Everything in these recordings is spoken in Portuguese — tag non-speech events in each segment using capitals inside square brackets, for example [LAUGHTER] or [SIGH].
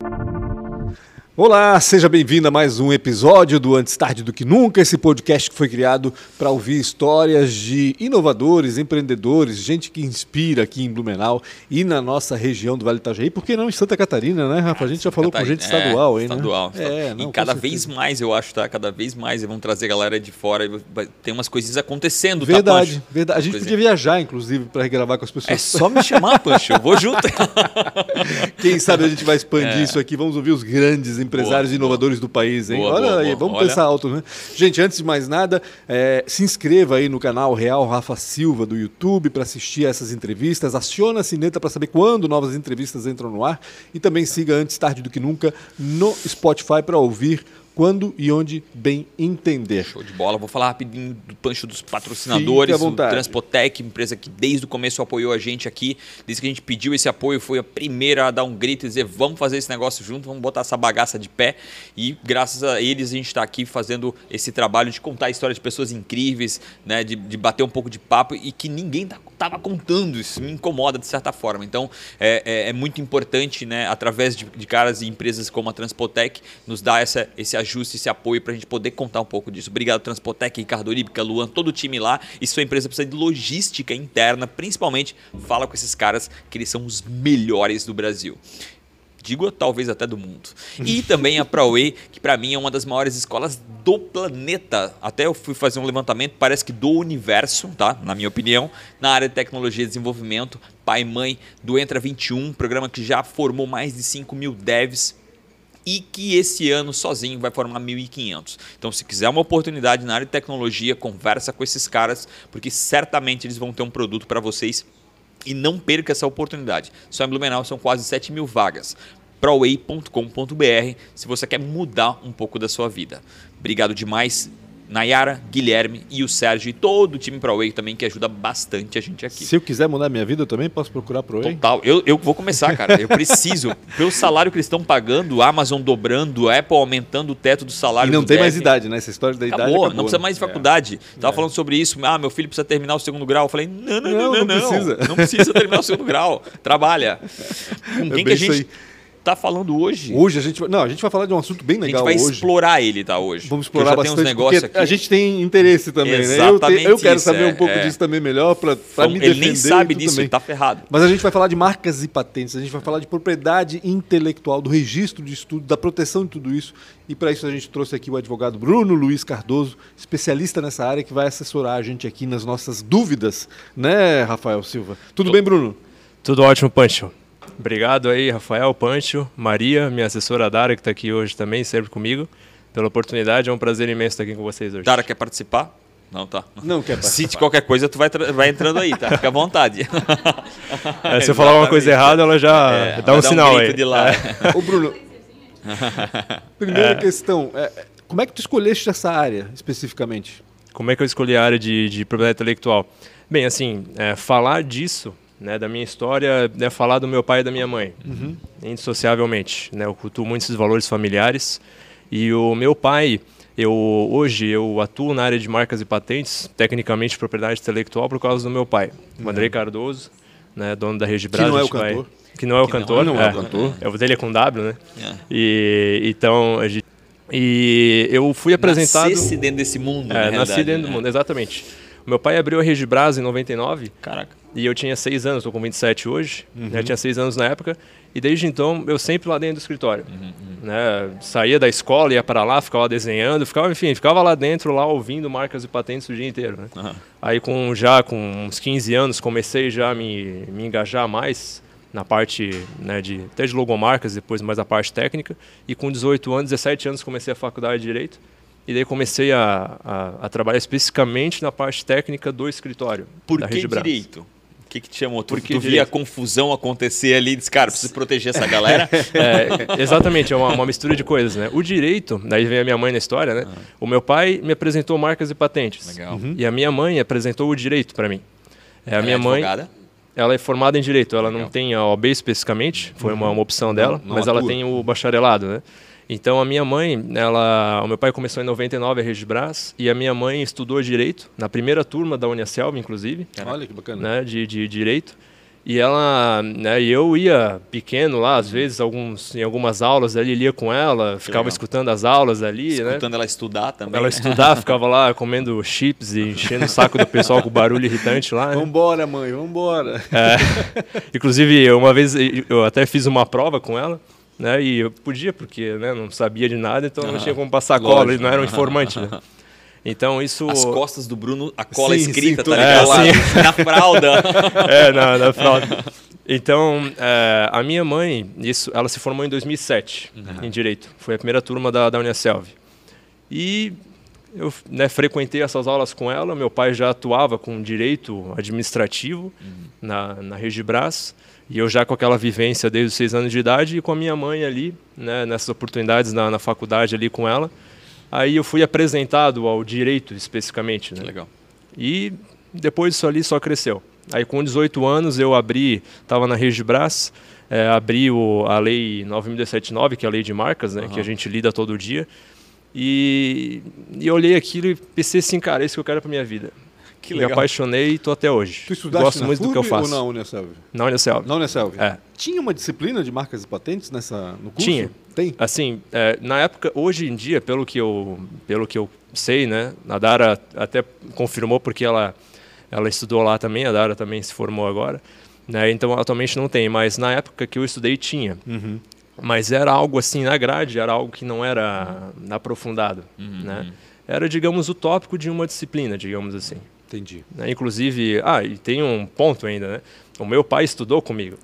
うん。Olá, seja bem-vindo a mais um episódio do Antes Tarde do Que Nunca, esse podcast que foi criado para ouvir histórias de inovadores, empreendedores, gente que inspira aqui em Blumenau e na nossa região do Vale do Itajaí, por que não em Santa Catarina, né, Rafa? A gente já falou com gente estadual é, aí, né? Estadual. É, não, e cada vez mais, eu acho, tá? Cada vez mais vão trazer a galera de fora, tem umas coisinhas acontecendo, tá, verdade, tá, Verdade, A gente podia viajar, inclusive, para regravar com as pessoas. É só me chamar, Pancho, eu vou junto. [LAUGHS] Quem sabe a gente vai expandir é. isso aqui, vamos ouvir os grandes empresários boa, inovadores boa. do país, hein? Boa, Olha aí, vamos Olha. pensar alto, né? Gente, antes de mais nada, é, se inscreva aí no canal Real Rafa Silva do YouTube para assistir a essas entrevistas. Aciona a sineta para saber quando novas entrevistas entram no ar. E também siga antes tarde do que nunca no Spotify para ouvir quando e onde bem entender. Show de bola. Vou falar rapidinho do pancho dos patrocinadores, o Transpotec, empresa que desde o começo apoiou a gente aqui. Desde que a gente pediu esse apoio, foi a primeira a dar um grito e dizer: vamos fazer esse negócio junto, vamos botar essa bagaça de pé. E graças a eles a gente está aqui fazendo esse trabalho de contar histórias de pessoas incríveis, né? de, de bater um pouco de papo e que ninguém estava contando. Isso me incomoda de certa forma. Então é, é, é muito importante, né? através de, de caras e empresas como a Transpotec, nos dar essa, esse ajuste esse apoio para a gente poder contar um pouco disso. Obrigado, Transpotec, Ricardo Oríbica, Luan, todo o time lá. E sua empresa precisa de logística interna, principalmente fala com esses caras que eles são os melhores do Brasil digo talvez até do mundo. E também a ProWay, que para mim é uma das maiores escolas do planeta. Até eu fui fazer um levantamento, parece que do universo, tá? Na minha opinião, na área de tecnologia e desenvolvimento, pai e mãe do Entra 21, programa que já formou mais de 5 mil devs e que esse ano sozinho vai formar 1.500. Então, se quiser uma oportunidade na área de tecnologia, conversa com esses caras, porque certamente eles vão ter um produto para vocês e não perca essa oportunidade. Só em Blumenau são quase 7 mil vagas. proway.com.br se você quer mudar um pouco da sua vida. Obrigado demais Nayara, Guilherme e o Sérgio e todo o time ProWay também que ajuda bastante a gente aqui. Se eu quiser mudar minha vida, eu também posso procurar ProWay? Total. Eu, eu vou começar, cara. Eu preciso. [LAUGHS] Pelo salário que eles estão pagando, Amazon dobrando, Apple aumentando o teto do salário. E não tem mais idade, né? Essa história da acabou, idade. Acabou, não precisa mais de faculdade. É. Tava é. falando sobre isso. Ah, meu filho precisa terminar o segundo grau. Eu falei, não, não, não, não. Não, não precisa. Não precisa terminar o segundo grau. Trabalha. [LAUGHS] Com é quem é que a gente está falando hoje. Hoje a gente vai, não, a gente vai falar de um assunto bem legal hoje. A gente vai hoje. explorar ele, tá hoje. Vamos explorar bastante. Uns negócios aqui. A gente tem interesse também, Exatamente né? Eu, te, eu quero saber é, um pouco é. disso também melhor para me defender. Ele nem sabe disso, também. tá ferrado. Mas a gente vai falar de marcas e patentes, a gente vai falar de propriedade intelectual, do registro de estudo, da proteção de tudo isso. E para isso a gente trouxe aqui o advogado Bruno Luiz Cardoso, especialista nessa área que vai assessorar a gente aqui nas nossas dúvidas, né, Rafael Silva? Tudo Tô... bem, Bruno? Tudo ótimo, Pancho. Obrigado aí, Rafael, Pancho, Maria, minha assessora Dara, que está aqui hoje também, sempre comigo, pela oportunidade. É um prazer imenso estar aqui com vocês hoje. Dara, quer participar? Não, tá. Não quer [LAUGHS] participar. Se qualquer coisa, tu vai, vai entrando aí, tá? Fica à vontade. [LAUGHS] É, se eu falar uma coisa errada, ela já é, dá um sinal um aí. De lá. É. [LAUGHS] Ô, Bruno, primeira é. questão, é, como é que tu escolheste essa área especificamente? Como é que eu escolhi a área de, de propriedade intelectual? Bem, assim, é, falar disso né, da minha história é falar do meu pai e da minha mãe, uhum. indissociavelmente. Né, eu cultuo muito esses valores familiares. E o meu pai, eu hoje eu atuo na área de marcas e patentes, tecnicamente propriedade intelectual, por causa do meu pai, uhum. Andrei Cardoso, né, dono da Rede Brás. Que não é o cantor. Vai, que não é o que cantor. Não, não é, é, o cantor. É, o dele é com W, né? É. E, então, a gente, e eu fui apresentado... Nasci dentro desse mundo, É, nasci dentro né? do mundo, exatamente. Meu pai abriu a Rede Brás em 99. Caraca. E eu tinha seis anos, estou com 27 hoje, uhum. né, tinha seis anos na época, e desde então eu sempre lá dentro do escritório. Uhum, uhum. Né, saía da escola, ia para lá, ficava desenhando, ficava, enfim, ficava lá dentro, lá ouvindo marcas e patentes o dia inteiro. Né? Aí com, já com uns 15 anos comecei já a me, me engajar mais na parte né, de, até de logomarcas, depois mais a parte técnica, e com 18 anos, 17 anos comecei a faculdade de Direito, e daí comecei a, a, a trabalhar especificamente na parte técnica do escritório. Por da que direito? O que, que te chamou? Tu, Porque tu via a confusão acontecer ali e disse, cara, preciso proteger essa galera? [LAUGHS] é, exatamente, é uma, uma, mistura de coisas, né? O direito, daí vem a minha mãe na história, né? Uhum. O meu pai me apresentou marcas e patentes. Legal. Uhum. E a minha mãe apresentou o direito para mim. É, a ela minha é mãe. Ela é formada em direito, ela Legal. não tem a OAB especificamente, foi uhum. uma, uma opção dela, não, não mas atua. ela tem o bacharelado, né? Então a minha mãe, ela, o meu pai começou em 99 a Rede Brás e a minha mãe estudou direito na primeira turma da Unicelv, inclusive. Olha que bacana. Né, de, de direito. E ela, né, e eu ia pequeno lá, às vezes, alguns, em algumas aulas ali, lia com ela, ficava legal. escutando as aulas ali, escutando né? Escutando ela estudar também. Ela estudar, ficava lá comendo chips e enchendo o saco do pessoal com barulho irritante lá. Né? Vambora, mãe, vambora. É. Inclusive, uma vez eu até fiz uma prova com ela, né? E eu podia, porque né, não sabia de nada, então não tinha como passar cola, ele não era um informante, né? [LAUGHS] Então isso. As costas do Bruno, a cola sim, escrita, sim, tá ligado? É. [LAUGHS] Na fralda. [LAUGHS] é, na, na fralda. Então, é, a minha mãe, isso, ela se formou em 2007 uhum. em Direito. Foi a primeira turma da, da Unicelv. E eu né, frequentei essas aulas com ela. Meu pai já atuava com direito administrativo uhum. na, na Regibras. E eu já com aquela vivência desde os seis anos de idade e com a minha mãe ali, né, nessas oportunidades na, na faculdade ali com ela. Aí eu fui apresentado ao direito especificamente. Né? Legal. E depois isso ali só cresceu. Aí com 18 anos eu abri, estava na Regibras, é, abri o, a lei 9.279, que é a lei de marcas, né, uhum. que a gente lida todo dia. E, e olhei aquilo e pensei assim, cara, é isso que eu quero para minha vida. Que legal. Me apaixonei e estou até hoje. Tu estudaste Gosto muito do que eu faço. ou na Unicelv? Na Unicelv. Na Unicelv. É. Tinha uma disciplina de marcas e patentes nessa, no curso? Tinha. Tem? Assim, é, na época, hoje em dia, pelo que eu, pelo que eu sei, né, a Dara até confirmou porque ela, ela estudou lá também, a Dara também se formou agora. Né, então, atualmente não tem, mas na época que eu estudei tinha. Uhum. Mas era algo assim na grade, era algo que não era aprofundado. Uhum. Né? Era, digamos, o tópico de uma disciplina, digamos assim. Entendi. Né? Inclusive, ah, e tem um ponto ainda, né? O meu pai estudou comigo.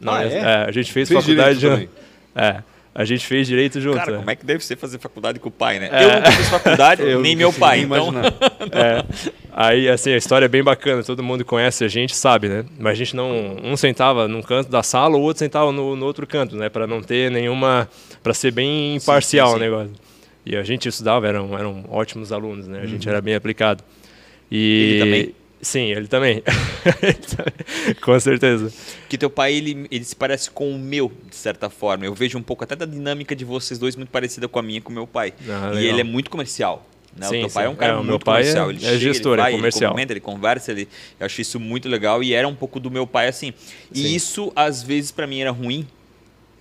Não, ah, é? é? a gente fez, fez faculdade de... É. A gente fez direito junto. Cara, como é que deve ser fazer faculdade com o pai, né? É. Eu nunca fiz faculdade, [LAUGHS] nem meu pai, então. [LAUGHS] é. Aí, assim, a história é bem bacana, todo mundo conhece a gente, sabe, né? Mas a gente não. Um sentava num canto da sala, o outro sentava no, no outro canto, né? Para não ter nenhuma. Para ser bem imparcial sim, sim, sim. o negócio. E a gente estudava, eram, eram ótimos alunos, né? A gente uhum. era bem aplicado. E, ele também? Sim, [LAUGHS] ele também. com certeza. Que teu pai, ele, ele se parece com o meu, de certa forma. Eu vejo um pouco até da dinâmica de vocês dois muito parecida com a minha e com o meu pai. Ah, e ele é muito comercial. Né? Sim, o teu pai é um cara é, muito meu pai comercial. Ele é chega, gestor, ele é vai, é comercial. Ele comenta, ele conversa, ele... eu acho isso muito legal. E era um pouco do meu pai assim. E Sim. isso, às vezes, para mim era ruim,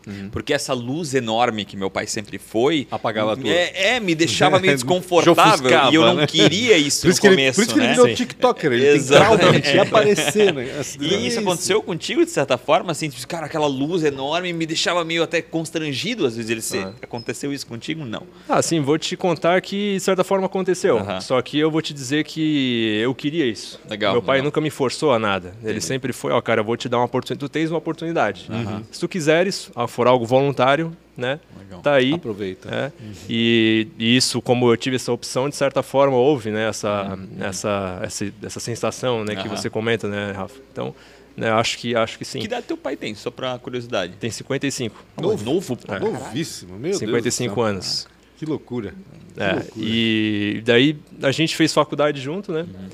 Uhum. Porque essa luz enorme que meu pai sempre foi. Apagava tudo. É, é me deixava meio [LAUGHS] desconfortável. e eu não né? queria isso no começo. Ele, por isso que ele né? virou TikToker. Ele Exatamente. tem aparecer, né? [LAUGHS] E isso aconteceu contigo, de certa forma, assim, tipo, cara, aquela luz enorme me deixava meio até constrangido, às vezes ele ser. Ah. Aconteceu isso contigo? Não. Ah, sim, vou te contar que, de certa forma, aconteceu. Só que eu vou te dizer que eu queria isso. Legal. Meu pai legal. nunca me forçou a nada. Ele sempre foi, ó, cara, eu vou te dar uma oportunidade. Tu tens uma oportunidade. Se tu quiseres, for algo voluntário, né? Legal. Tá aí. Aproveita. É, uhum. e, e, isso, como eu tive essa opção, de certa forma houve, né? Essa, uhum. essa, essa, essa sensação, né? Uhum. Que você comenta, né, Rafa? Então, né, acho que acho que sim. Que idade teu pai tem, só para curiosidade? Tem 55. Novo, novo é. Novíssimo, meu 55 Deus anos. Que loucura. Que é, loucura. E daí a gente fez faculdade junto, né? Uhum.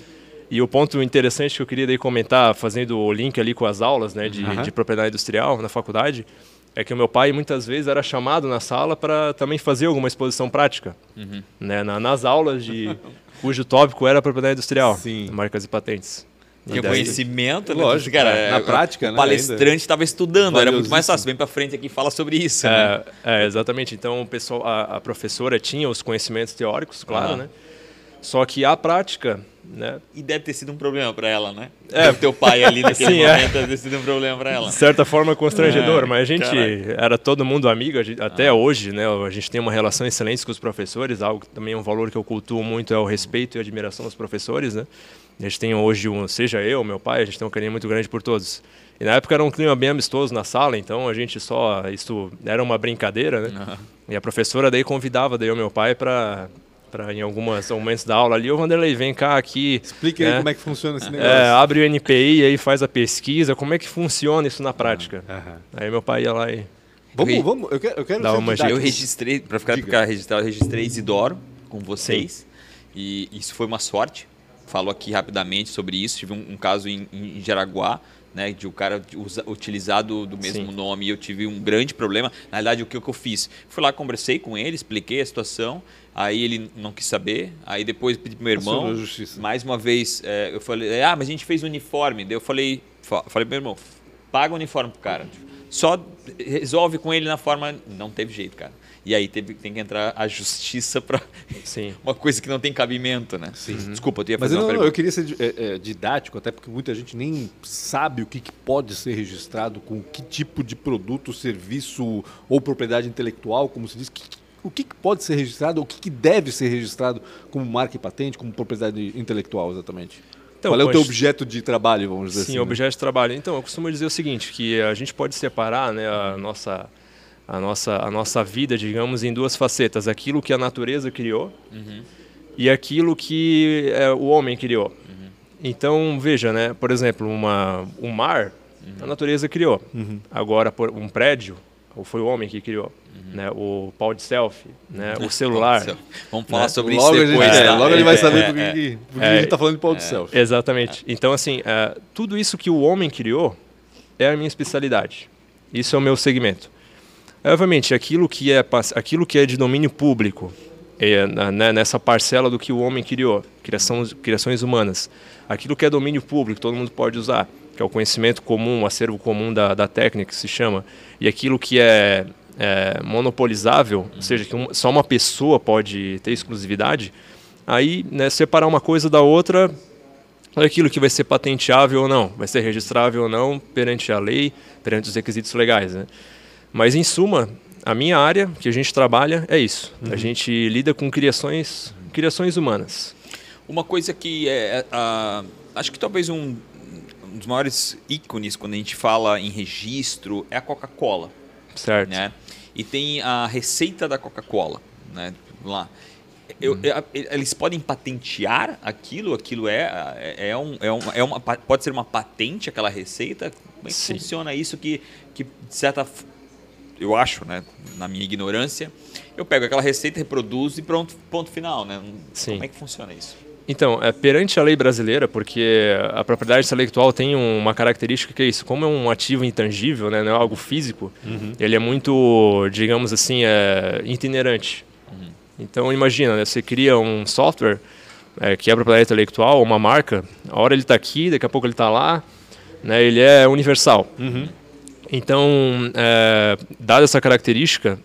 E o ponto interessante que eu queria daí comentar, fazendo o link ali com as aulas né, de, uhum. de propriedade industrial na faculdade, é que o meu pai muitas vezes era chamado na sala para também fazer alguma exposição prática, uhum. né, na, nas aulas de [LAUGHS] cujo tópico era propriedade industrial, Sim. marcas e patentes. O conhecimento, né? Lógico, cara, é, na prática, o né, palestrante estava estudando, era muito mais fácil. Vem para frente aqui e fala sobre isso. É, né? é, exatamente. Então, o pessoal, a, a, professora tinha os conhecimentos teóricos, claro, uhum. né? Só que a prática né? E deve ter sido um problema para ela, né? É. O teu pai ali naquele [LAUGHS] Sim, é. momento é. deve ter sido um problema para ela. De certa forma constrangedor, é, mas a gente caraca. era todo mundo amigo, gente, até ah. hoje, né? A gente tem uma relação excelente com os professores, algo que também é um valor que eu cultuo muito é o respeito e admiração dos professores, né? A gente tem hoje, um, seja eu, meu pai, a gente tem um carinho muito grande por todos. E na época era um clima bem amistoso na sala, então a gente só, isso era uma brincadeira, né? Uhum. E a professora daí convidava daí o meu pai para para em alguns momentos da aula ali, ô Vanderlei, vem cá aqui. Explique né? aí como é que funciona esse negócio. É, abre o NPI aí faz a pesquisa, como é que funciona isso na prática. Uhum. Aí meu pai ia lá e. Vamos, eu vamos, eu quero, eu quero uma Eu registrei, para ficar, ficar registrado, eu registrei Isidoro com vocês. Sim. E isso foi uma sorte. Falo aqui rapidamente sobre isso. Tive um, um caso em, em Jaraguá né, de o cara usa, utilizar do, do mesmo Sim. nome e eu tive um grande problema. Na verdade, o que, o que eu fiz? Fui lá, conversei com ele, expliquei a situação, aí ele não quis saber, aí depois pedi pro meu irmão, mais uma vez, é, eu falei, ah, mas a gente fez uniforme, daí eu falei, falei pro meu irmão, paga o uniforme pro cara. Só resolve com ele na forma. Não teve jeito, cara. E aí teve, tem que entrar a justiça para [LAUGHS] uma coisa que não tem cabimento, né? Sim. Uhum. Desculpa, eu ia fazer Mas eu, não, eu queria ser é, é, didático, até porque muita gente nem sabe o que, que, pode ser registrado com que tipo de produto, serviço ou propriedade intelectual, como se diz. Que, o que, que pode ser registrado, o que, que deve ser registrado como marca e patente, como propriedade intelectual, exatamente? Então, Qual é o teu objeto de trabalho, vamos dizer sim, assim? Sim, né? objeto de trabalho. Então, eu costumo dizer o seguinte, que a gente pode separar né, a, nossa, a, nossa, a nossa vida, digamos, em duas facetas. Aquilo que a natureza criou uhum. e aquilo que é, o homem criou. Uhum. Então, veja, né, por exemplo, uma, um mar, uhum. a natureza criou. Agora, por, um prédio, foi o homem que criou. Né, o pau de selfie, né, o celular. Vamos falar né? sobre logo isso depois. Gente, é, logo ele vai saber é, por que, é, que a gente está falando de pau de é. selfie. Exatamente. Então, assim, tudo isso que o homem criou é a minha especialidade. Isso é o meu segmento. Obviamente, aquilo que é, aquilo que é de domínio público, é, né, nessa parcela do que o homem criou, criação, criações humanas, aquilo que é domínio público, todo mundo pode usar, que é o conhecimento comum, o acervo comum da, da técnica, que se chama, e aquilo que é é, monopolizável, ou seja, que um, só uma pessoa pode ter exclusividade, aí né, separar uma coisa da outra é aquilo que vai ser patenteável ou não, vai ser registrável ou não perante a lei, perante os requisitos legais. Né? Mas, em suma, a minha área que a gente trabalha é isso. Uhum. A gente lida com criações, criações humanas. Uma coisa que é, uh, acho que talvez um, um dos maiores ícones quando a gente fala em registro é a Coca-Cola. Certo. Né? E tem a receita da Coca-Cola, né? Lá. Eu, hum. eu, eles podem patentear aquilo? Aquilo é, é, é, um, é, uma, é uma, pode ser uma patente aquela receita? Como é que Sim. funciona isso que, que de certa eu acho, né, na minha ignorância, eu pego aquela receita, reproduzo e pronto, ponto final, né? Sim. Como é que funciona isso? Então, é, perante a lei brasileira, porque a propriedade intelectual tem uma característica que é isso, como é um ativo intangível, né, não é algo físico, uhum. ele é muito, digamos assim, é, itinerante. Uhum. Então, imagina, né, você cria um software é, que é propriedade intelectual, uma marca, a hora ele está aqui, daqui a pouco ele está lá, né, ele é universal. Uhum. Então, é, dada essa característica,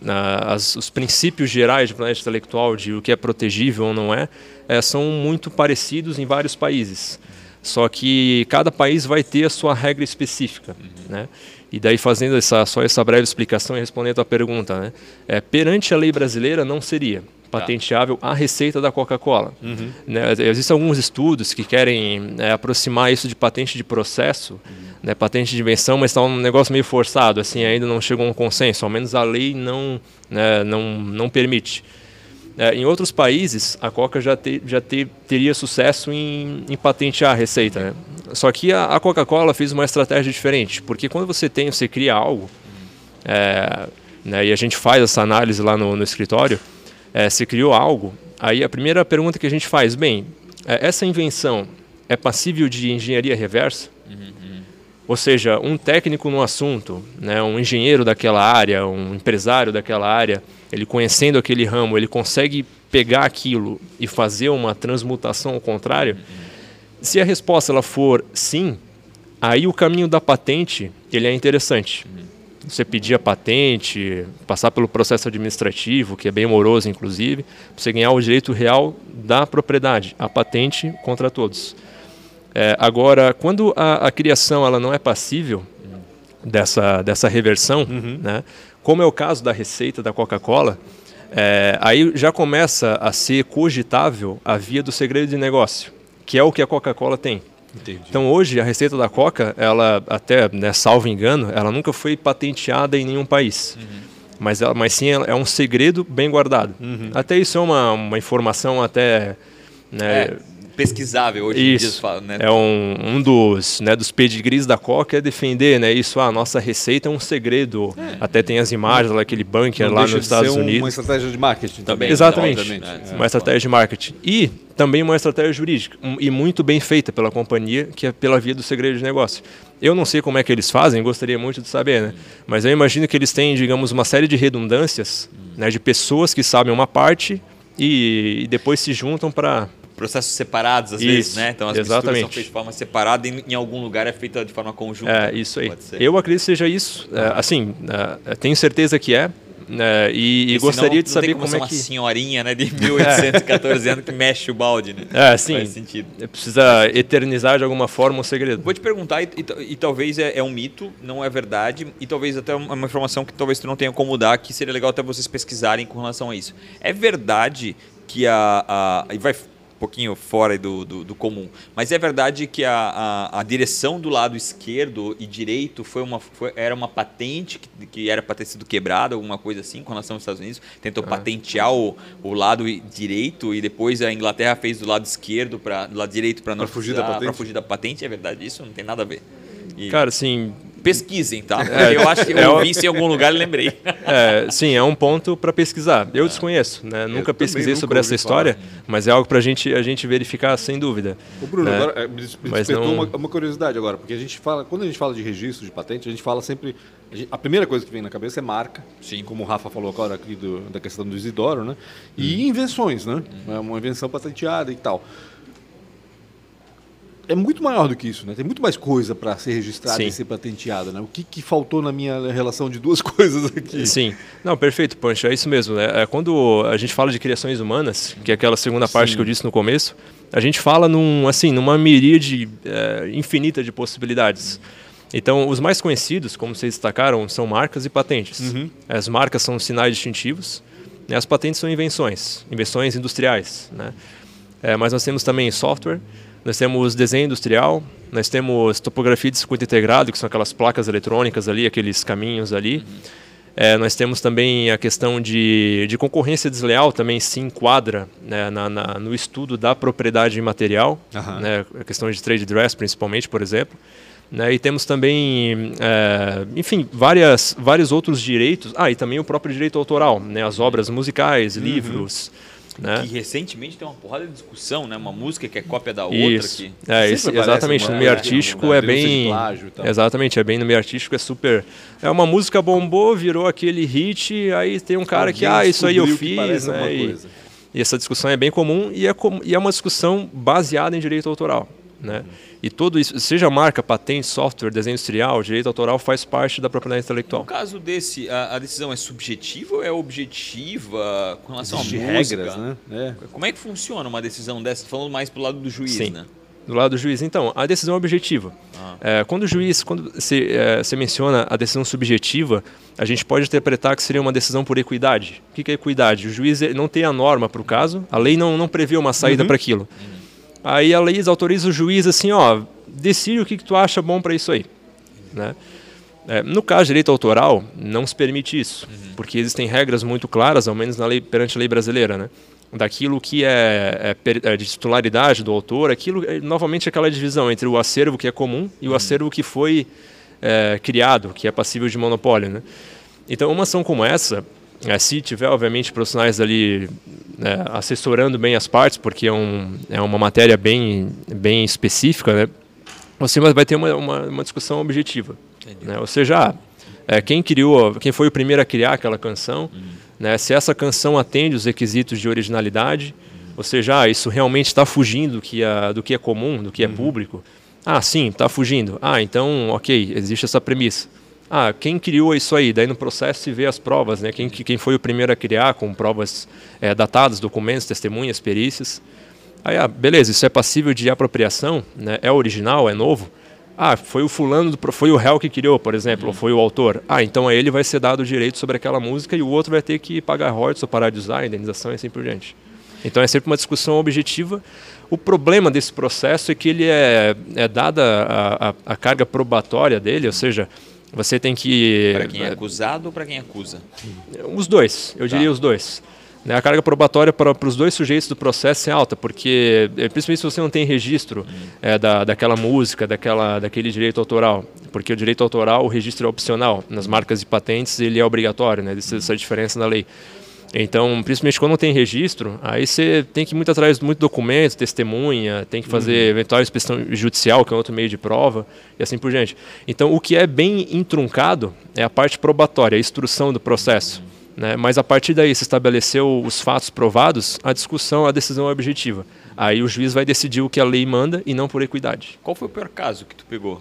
as, os princípios gerais de propriedade intelectual, de o que é protegível ou não é, é, são muito parecidos em vários países. Só que cada país vai ter a sua regra específica. Uhum. Né? E daí, fazendo essa, só essa breve explicação e respondendo a tua pergunta, né? é, perante a lei brasileira não seria patenteável a receita da Coca-Cola. Uhum. Né? Existem alguns estudos que querem é, aproximar isso de patente de processo, uhum né, patente de invenção, mas está um negócio meio forçado, assim, ainda não chegou a um consenso, ao menos a lei não, né, não, não permite. É, em outros países, a Coca já, te, já te, teria sucesso em, em patentear a receita. Né? Só que a, a Coca-Cola fez uma estratégia diferente, porque quando você tem, você cria algo, é, né, e a gente faz essa análise lá no, no escritório, é, você criou algo, aí a primeira pergunta que a gente faz, bem, é, essa invenção é passível de engenharia reversa? Uhum. Ou seja, um técnico no assunto, né, um engenheiro daquela área, um empresário daquela área, ele conhecendo aquele ramo, ele consegue pegar aquilo e fazer uma transmutação ao contrário? Se a resposta ela for sim, aí o caminho da patente ele é interessante. Você pedir a patente, passar pelo processo administrativo, que é bem moroso, inclusive, para você ganhar o direito real da propriedade, a patente contra todos. É, agora, quando a, a, criação ela não é passível dessa, dessa reversão, uhum. né, como é o caso da receita da Coca-Cola, é, aí já começa a ser cogitável a via do segredo de negócio, que é o que a Coca-Cola tem. Entendi. Então hoje a receita da Coca, ela até, né, salvo engano, ela nunca foi patenteada em nenhum país. Uhum. Mas, ela, mas sim é um segredo bem guardado. Uhum. Até isso é uma, uma informação até né, é pesquisável hoje isso. em dia. Fala, né? É um, um dos, né, dos pedigrees da Coca é defender né, isso. Ah, a nossa receita é um segredo. É. Até tem as imagens lá, aquele bunker Não lá nos Estados ser Unidos. uma estratégia de marketing também. Exatamente. É. Uma estratégia de marketing. E também uma estratégia jurídica. E muito bem feita pela companhia, que é pela via do segredo de negócio. Eu não sei como é que eles fazem, gostaria muito de saber, né? Mas eu imagino que eles têm, digamos, uma série de redundâncias, né, de pessoas que sabem uma parte e, e depois se juntam para processos separados às isso, vezes, né? Então as exatamente. são feitas de forma separada e em algum lugar é feita de forma conjunta. É, isso aí. Eu acredito que seja isso. É, assim, é, tenho certeza que é. É, e, e gostaria de saber como, como, é que. uma senhorinha né, de [LAUGHS] 1814 anos que mexe o balde, né? É, sim. Faz sentido. Precisa eternizar de alguma forma o segredo. Vou te perguntar, e, e, e talvez é, é, um mito, não é verdade, e talvez até uma informação que talvez tu não tenha como dar, que seria legal até vocês pesquisarem com relação a isso. É verdade que a. a e vai pouquinho fora do, do, do, comum. Mas é verdade que a, a, a, direção do lado esquerdo e direito foi uma, foi, era uma patente que, que era para ter sido quebrada, alguma coisa assim, com relação aos Estados Unidos. Tentou ah. patentear o, o lado direito e depois a Inglaterra fez do lado esquerdo para do lado direito para não fugir da patente. fugir da patente. É verdade isso? Não tem nada a ver. E... Cara, assim, pesquisem, tá? É, eu acho que eu é, ouvi isso em algum lugar e lembrei. É, sim, é um ponto para pesquisar. Eu desconheço, né? Nunca pesquisei nunca sobre essa história, falar. mas é algo para gente, a gente verificar sem dúvida. O Bruno, né? agora, é, me despertou não... uma, uma, curiosidade agora, porque a gente fala, quando a gente fala de registro de patente, a gente fala sempre. A, gente, a primeira coisa que vem na cabeça é marca, sim. como o Rafa falou agora aqui do, da questão do Isidoro, né? E hum. invenções, né? Hum. É uma invenção patenteada e tal é muito maior do que isso, né? Tem muito mais coisa para ser registrada Sim. e ser patenteada, né? O que, que, faltou na minha relação de duas [LAUGHS] coisas aqui? Sim, não, perfeito, Pancho, é isso mesmo. Né? É, quando a gente fala de criações humanas, que é aquela segunda parte Sim. que eu disse no começo, a gente fala num, assim, numa miríade é, infinita de possibilidades. Então, os mais conhecidos, como vocês destacaram, são marcas e patentes. Uhum. As marcas são sinais distintivos, né? as patentes são invenções, invenções industriais. Né? É, mas nós temos também software, nós temos desenho industrial, nós temos topografia de circuito integrado, que são aquelas placas eletrônicas ali, aqueles caminhos ali. Uhum. É, nós temos também a questão de, de concorrência desleal, também se enquadra né, na, na, no estudo da propriedade material, uhum. né, a questão de trade dress, principalmente, por exemplo. Né, e temos também, é, enfim, várias, vários outros direitos. Ah, e também o próprio direito autoral, né, as obras musicais, uhum. livros. Né? Que recentemente tem uma porrada de discussão, né? Uma música que é cópia da outra. Isso. Que... É, esse, exatamente. No meio artístico é bem. Exatamente, é bem no meio artístico, é super. É uma música bombou, virou aquele hit, aí tem um cara Alguém que, ah, isso aí eu fiz, né? E, e, essa discussão é bem comum e é, com... e é uma discussão baseada em direito autoral. Né? E tudo isso, seja marca, patente, software, desenho industrial, direito autoral, faz parte da propriedade intelectual. No caso desse, a, a decisão é subjetiva ou é objetiva com relação Existe a música? regras, né? É. Como é que funciona uma decisão dessa? Falando mais pro lado do juiz, Sim. né? do lado do juiz. Então, a decisão é objetiva. Ah. É, quando o juiz, quando você, é, menciona a decisão subjetiva, a gente pode interpretar que seria uma decisão por equidade. O que é equidade? O juiz não tem a norma para o caso, a lei não, não prevê uma saída uhum. para aquilo. Uhum. Aí a lei autoriza o juiz assim, ó, decide o que, que tu acha bom para isso aí. Né? É, no caso de direito autoral, não se permite isso, uhum. porque existem regras muito claras, ao menos na lei, perante a lei brasileira, né? daquilo que é, é, é de titularidade do autor, aquilo é, novamente aquela divisão entre o acervo que é comum e o uhum. acervo que foi é, criado, que é passível de monopólio. Né? Então, uma ação como essa, é, se tiver, obviamente, profissionais ali né, assessorando bem as partes, porque é, um, é uma matéria bem, bem específica, né, você vai ter uma, uma, uma discussão objetiva. Né? Ou seja, ah, é, quem criou, quem foi o primeiro a criar aquela canção, uhum. né, se essa canção atende os requisitos de originalidade, uhum. ou seja, ah, isso realmente está fugindo do que, é, do que é comum, do que é uhum. público. Ah, sim, está fugindo. Ah, então, ok, existe essa premissa ah, quem criou isso aí? Daí no processo se vê as provas, né? Quem, quem foi o primeiro a criar com provas é, datadas, documentos, testemunhas, perícias. Aí, ah, beleza, isso é passível de apropriação, né? É original, é novo. Ah, foi o fulano, do, foi o réu que criou, por exemplo, uhum. ou foi o autor. Ah, então a ele vai ser dado o direito sobre aquela música e o outro vai ter que pagar royalties ou parar de usar, indenização e assim por diante. Então é sempre uma discussão objetiva. O problema desse processo é que ele é, é dada a, a, a carga probatória dele, ou seja, você tem que. Para quem é acusado ou para quem acusa? Os dois, eu tá. diria os dois. Né, a carga probatória para, para os dois sujeitos do processo é alta, porque, eh, principalmente se você não tem registro é, da, daquela música, daquela, daquele direito autoral, porque o direito autoral, o registro é opcional, nas marcas e patentes ele é obrigatório, né, essa, essa diferença na lei. Então, principalmente quando não tem registro, aí você tem que ir muito atrás de muito documento, testemunha, tem que fazer uhum. eventual inspeção judicial, que é outro meio de prova, e assim por diante. Então, o que é bem intruncado é a parte probatória, a instrução do processo. Né? Mas a partir daí, se estabeleceu os fatos provados, a discussão, a decisão é objetiva. Aí o juiz vai decidir o que a lei manda e não por equidade. Qual foi o pior caso que tu pegou?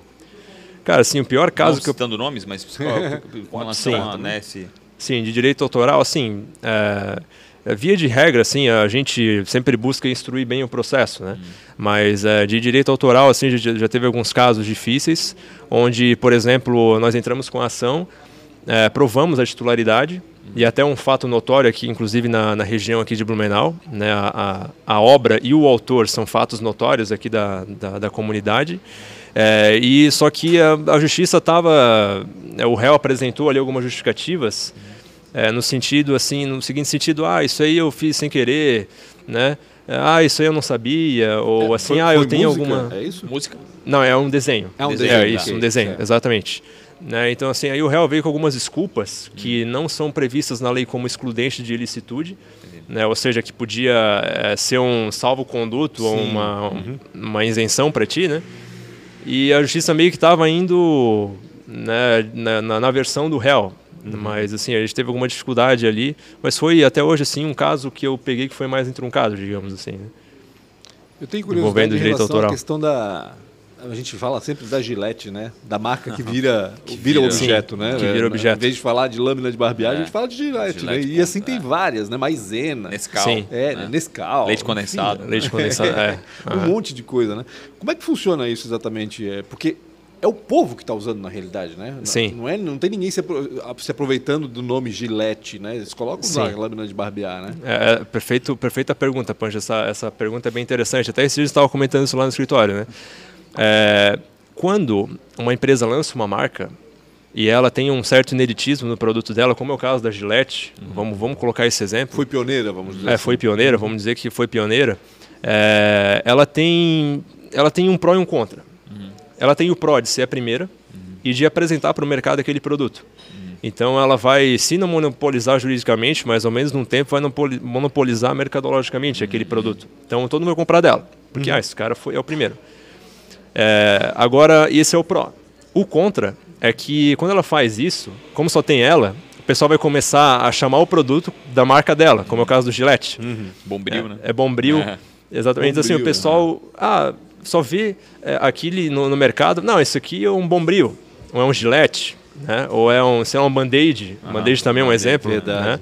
Cara, assim, o pior caso não que eu... citando nomes, mas [LAUGHS] com relação a né, esse... Sim, de direito autoral, assim, é, é, via de regra, assim, a gente sempre busca instruir bem o processo, né? Hum. Mas é, de direito autoral, assim, já, já, teve alguns casos difíceis, onde, por exemplo, nós entramos com a ação, é, provamos a titularidade, hum. e até um fato notório aqui, inclusive na, na região aqui de Blumenau, né? A, a, obra e o autor são fatos notórios aqui da, da, da comunidade, é, e só que a, a justiça estava, é, o réu apresentou ali algumas justificativas, é, no sentido assim, no seguinte sentido, ah, isso aí eu fiz sem querer, né? Ah, isso aí eu não sabia, ou é, assim, foi, ah, eu tenho música, alguma. É isso? Música? Não, é um desenho. É um desenho. É isso, um desenho, exatamente. Né? Então, assim, aí o réu veio com algumas desculpas que não são previstas na lei como excludente de ilicitude, né? ou seja, que podia é, ser um salvo-conduto ou uma, uhum. uma isenção para ti, né? E a justiça meio que estava indo né, na, na, na versão do réu, Uhum. Mas assim, a gente teve alguma dificuldade ali, mas foi até hoje assim um caso que eu peguei que foi mais entroncado, digamos assim. Né? Eu tenho curiosidade em autoral. a questão da a gente fala sempre da Gillette, né? Da marca que vira, que vira, vira objeto, sim, né? Que vira objeto. Em vez de falar de lâmina de barbear, é. a gente fala de Gillette, Gillette né? E assim tem é. várias, né? Maisena. Nescau. Sim. É, é. Nescau. Leite condensado. Enfim, Leite condensado, é. [LAUGHS] Um monte de coisa, né? Como é que funciona isso exatamente? É, porque é o povo que está usando na realidade, né? Sim. Não, é, não tem ninguém se, aproveitando do nome Gillette, né? Eles colocam Sim. lá a lâmina de barbear, né? É, é, perfeito, perfeita pergunta, Pancho. Essa, essa pergunta é bem interessante. Até esse dia estava comentando isso lá no escritório, né? É, quando uma empresa lança uma marca e ela tem um certo ineditismo no produto dela, como é o caso da Gillette, uhum. vamos, vamos colocar esse exemplo. Foi pioneira, vamos dizer É, assim. foi pioneira, vamos dizer que foi pioneira. É, ela, tem, ela tem um pró e um contra ela tem o pró de ser a primeira uhum. e de apresentar para o mercado aquele produto. Uhum. Então ela vai, se não monopolizar juridicamente, mas ao menos num tempo vai monopolizar mercadologicamente uhum. aquele produto. Então todo mundo vai comprar dela, porque uhum. ah, esse cara foi, é o primeiro. É, agora, esse é o pró. O contra é que quando ela faz isso, como só tem ela, o pessoal vai começar a chamar o produto da marca dela, como é o caso do Gillette. Uhum. Bombril, é, né? É Bombril. É. Exatamente. Bombril, assim, o pessoal. Né? Ah, só vê é, aquele no, no, mercado, não, isso aqui é um bombril, ou é um gilete, né? ou é um, sei lá, um band-aid. Ah, band-aid também é um exemplo. Né?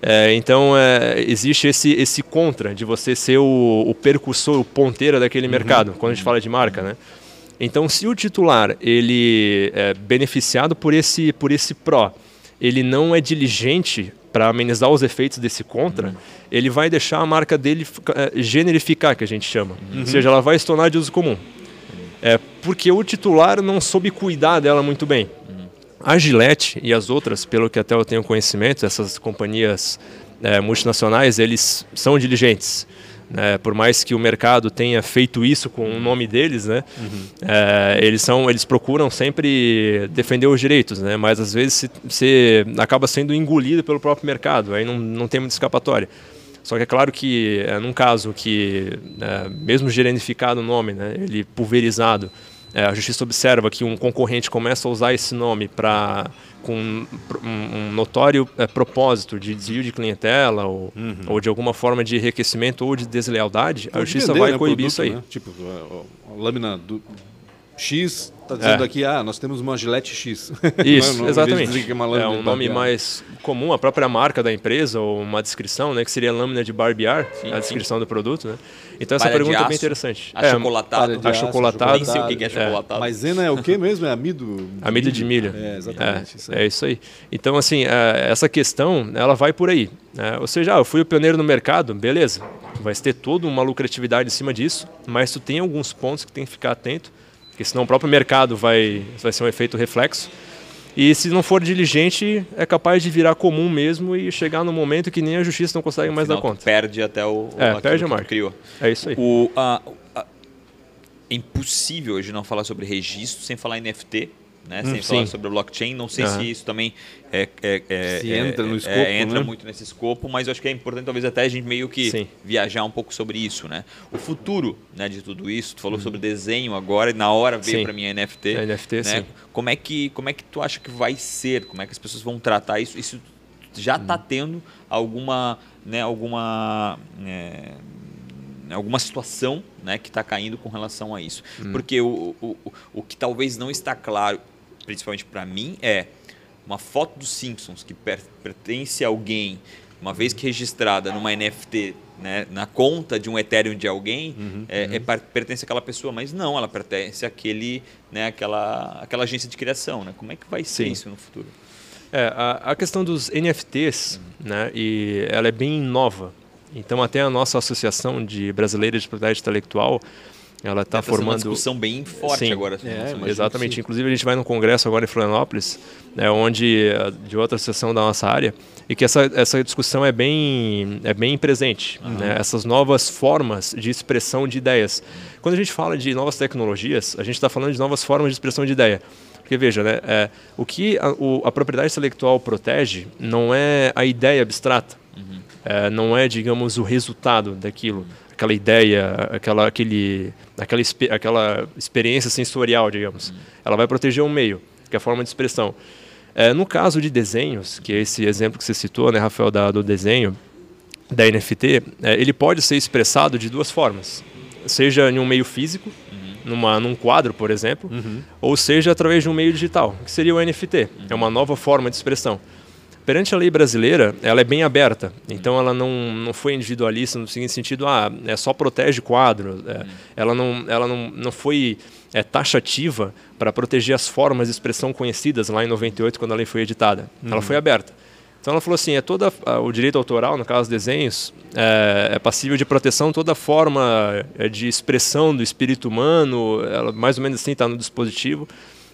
É, então, é, existe esse, esse contra de você ser o, o percussor, o ponteiro daquele uhum. mercado, quando a gente fala de marca, né? Então, se o titular ele é beneficiado por esse, por esse pró, ele não é diligente para amenizar os efeitos desse contra, uhum. ele vai deixar a marca dele uh, generificar, que a gente chama. Uhum. Ou seja, ela vai se tornar de uso comum. É, porque o titular não soube cuidar dela muito bem. Uhum. A Gillette e as outras, pelo que até eu tenho conhecimento, essas companhias é, multinacionais, eles são diligentes. Né? Por mais que o mercado tenha feito isso com o nome deles, né? Uhum. É, eles são, eles procuram sempre defender os direitos, né? Mas às vezes você acaba sendo engolido pelo próprio mercado, aí não, não tem muita escapatória. Só que é claro que, é, num caso que, é, mesmo gerenificado o nome, né, ele pulverizado, é, a justiça observa que um concorrente começa a usar esse nome para com um, notório é, propósito de desvio de clientela ou, uhum. ou de alguma forma de enriquecimento ou de deslealdade, Pode a justiça vender, vai né, coibir produto, isso aí. Né? Tipo, a, a lâmina do X está dizendo é. aqui, ah, nós temos uma Gillette X. Isso, exatamente. é, é um nome mais comum, a própria marca da empresa ou uma descrição, né, que seria lâmina de barbear, sim, a descrição sim. do produto, né? Então essa pergunta aço, é bem interessante. Achocolatado. É, achocolatado. Nem sei o que é achocolatado. É. Maisena é o que mesmo? É amido? De [LAUGHS] amido de milho. É, exatamente. É, isso, é isso aí. Então, assim, é, essa questão, ela vai por aí. Né? Ou seja, ah, eu fui o pioneiro no mercado, beleza. Vai ter toda uma lucratividade em cima disso, mas tu tem alguns pontos que tem que ficar atento porque senão o próprio mercado vai, vai ser um efeito reflexo. E se não for diligente, é capaz de virar comum mesmo e chegar no momento que nem a justiça não consegue no mais final, dar conta. Perde até o, é, perde a marca. criou. É isso aí. O, a, a, é impossível hoje não falar sobre registro sem falar NFT né? Hum, sem falar sobre blockchain. Não sei uhum. se isso também é, é, é, se entra no é, escopo, é, entra né? muito nesse escopo, mas eu acho que é importante talvez até a gente meio que Sim. viajar um pouco sobre isso, né? O futuro, né, de tudo isso. Tu falou uhum. sobre desenho agora e na hora veio para mim a NFT. A NFT, né? sim. Como é que como é que tu acha que vai ser? Como é que as pessoas vão tratar isso? Isso já está uhum. tendo alguma, né, alguma, é, alguma situação né, que está caindo com relação a isso. Uhum. Porque o, o, o, o que talvez não está claro, principalmente para mim, é uma foto dos Simpsons que per pertence a alguém, uma vez que registrada numa NFT né, na conta de um Ethereum de alguém, uhum, é, uhum. É, pertence àquela pessoa, mas não, ela pertence àquele, né, àquela, àquela agência de criação. Né? Como é que vai ser Sim. isso no futuro? É, a, a, questão dos NFTs, uhum. né, e ela é bem nova. Então, até a nossa associação de brasileira de propriedade intelectual, ela está formando uma discussão bem forte sim, agora. É, exatamente. Inclusive a gente vai no congresso agora em Florianópolis, né, onde eh, de outra associação da nossa área, e que essa, essa discussão é bem é bem presente. Uhum. Né, essas novas formas de expressão de ideias. Quando a gente fala de novas tecnologias, a gente está falando de novas formas de expressão de ideia. Porque veja, né, é, o que a, o, a propriedade intelectual protege não é a ideia abstrata, uhum. é, não é, digamos, o resultado daquilo aquela ideia, aquela, aquele, aquela, aquela experiência sensorial, digamos. Uhum. Ela vai proteger um meio, que é a forma de expressão. É, no caso de desenhos, que é esse exemplo que você citou, né, Rafael, da, do desenho, da NFT, é, ele pode ser expressado de duas formas. Seja em um meio físico, uhum. numa, num quadro, por exemplo, uhum. ou seja através de um meio digital, que seria o NFT. Uhum. É uma nova forma de expressão. Perante a lei brasileira, ela é bem aberta. Então, ela não, não foi individualista no seguinte sentido, ah, é só protege quadro. É, ela não, ela não, não foi é, taxativa para proteger as formas de expressão conhecidas lá em 98, quando a lei foi editada. Uhum. Ela foi aberta. Então ela falou assim, é toda o direito autoral, no caso desenhos, é, é, passível de proteção toda forma é, de expressão do espírito humano, ela mais ou menos assim está no dispositivo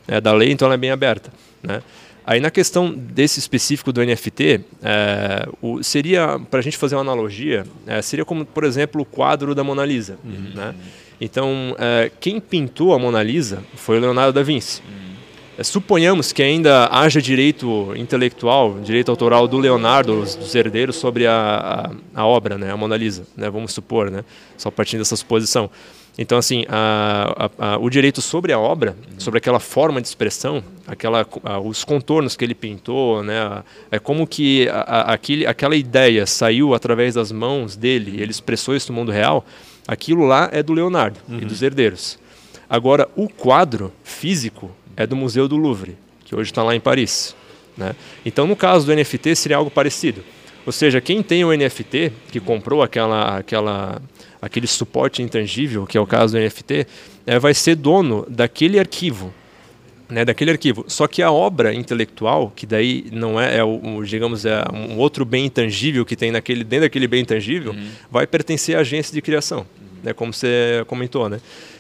é, da lei, então ela é bem aberta, né? Aí na questão desse específico do NFT, é, o, seria, para a gente fazer uma analogia, é, seria como, por exemplo, o quadro da Mona Lisa. Uhum. Né? Então, é, quem pintou a Mona Lisa foi o Leonardo da Vinci. Uhum. suponhamos que ainda haja direito intelectual, direito autoral do Leonardo, dos herdeiros, sobre a, a, a obra, né, a Mona Lisa, né, vamos supor, né, só partindo dessa suposição. Então, assim, a, a, a, o direito sobre a obra, uhum. sobre aquela forma de expressão, aquela, os contornos que ele pintou, né, é como que aquele, aquela ideia saiu através das mãos dele, ele expressou isso no mundo real, aquilo lá é do Leonardo uhum. e dos herdeiros. Agora, o quadro físico é do Museu do Louvre, que hoje está lá em Paris. Né? Então, no caso do NFT, seria algo parecido. Ou seja, quem tem o NFT, que comprou aquela, aquela aquele suporte intangível, que é o caso do NFT, é, vai ser dono daquele arquivo. Né, daquele arquivo. Só que a obra intelectual, que daí não é, é o, digamos, é um outro bem intangível que tem naquele, dentro daquele bem intangível, uhum. vai pertencer à agência de criação, uhum. né, como você comentou. Né?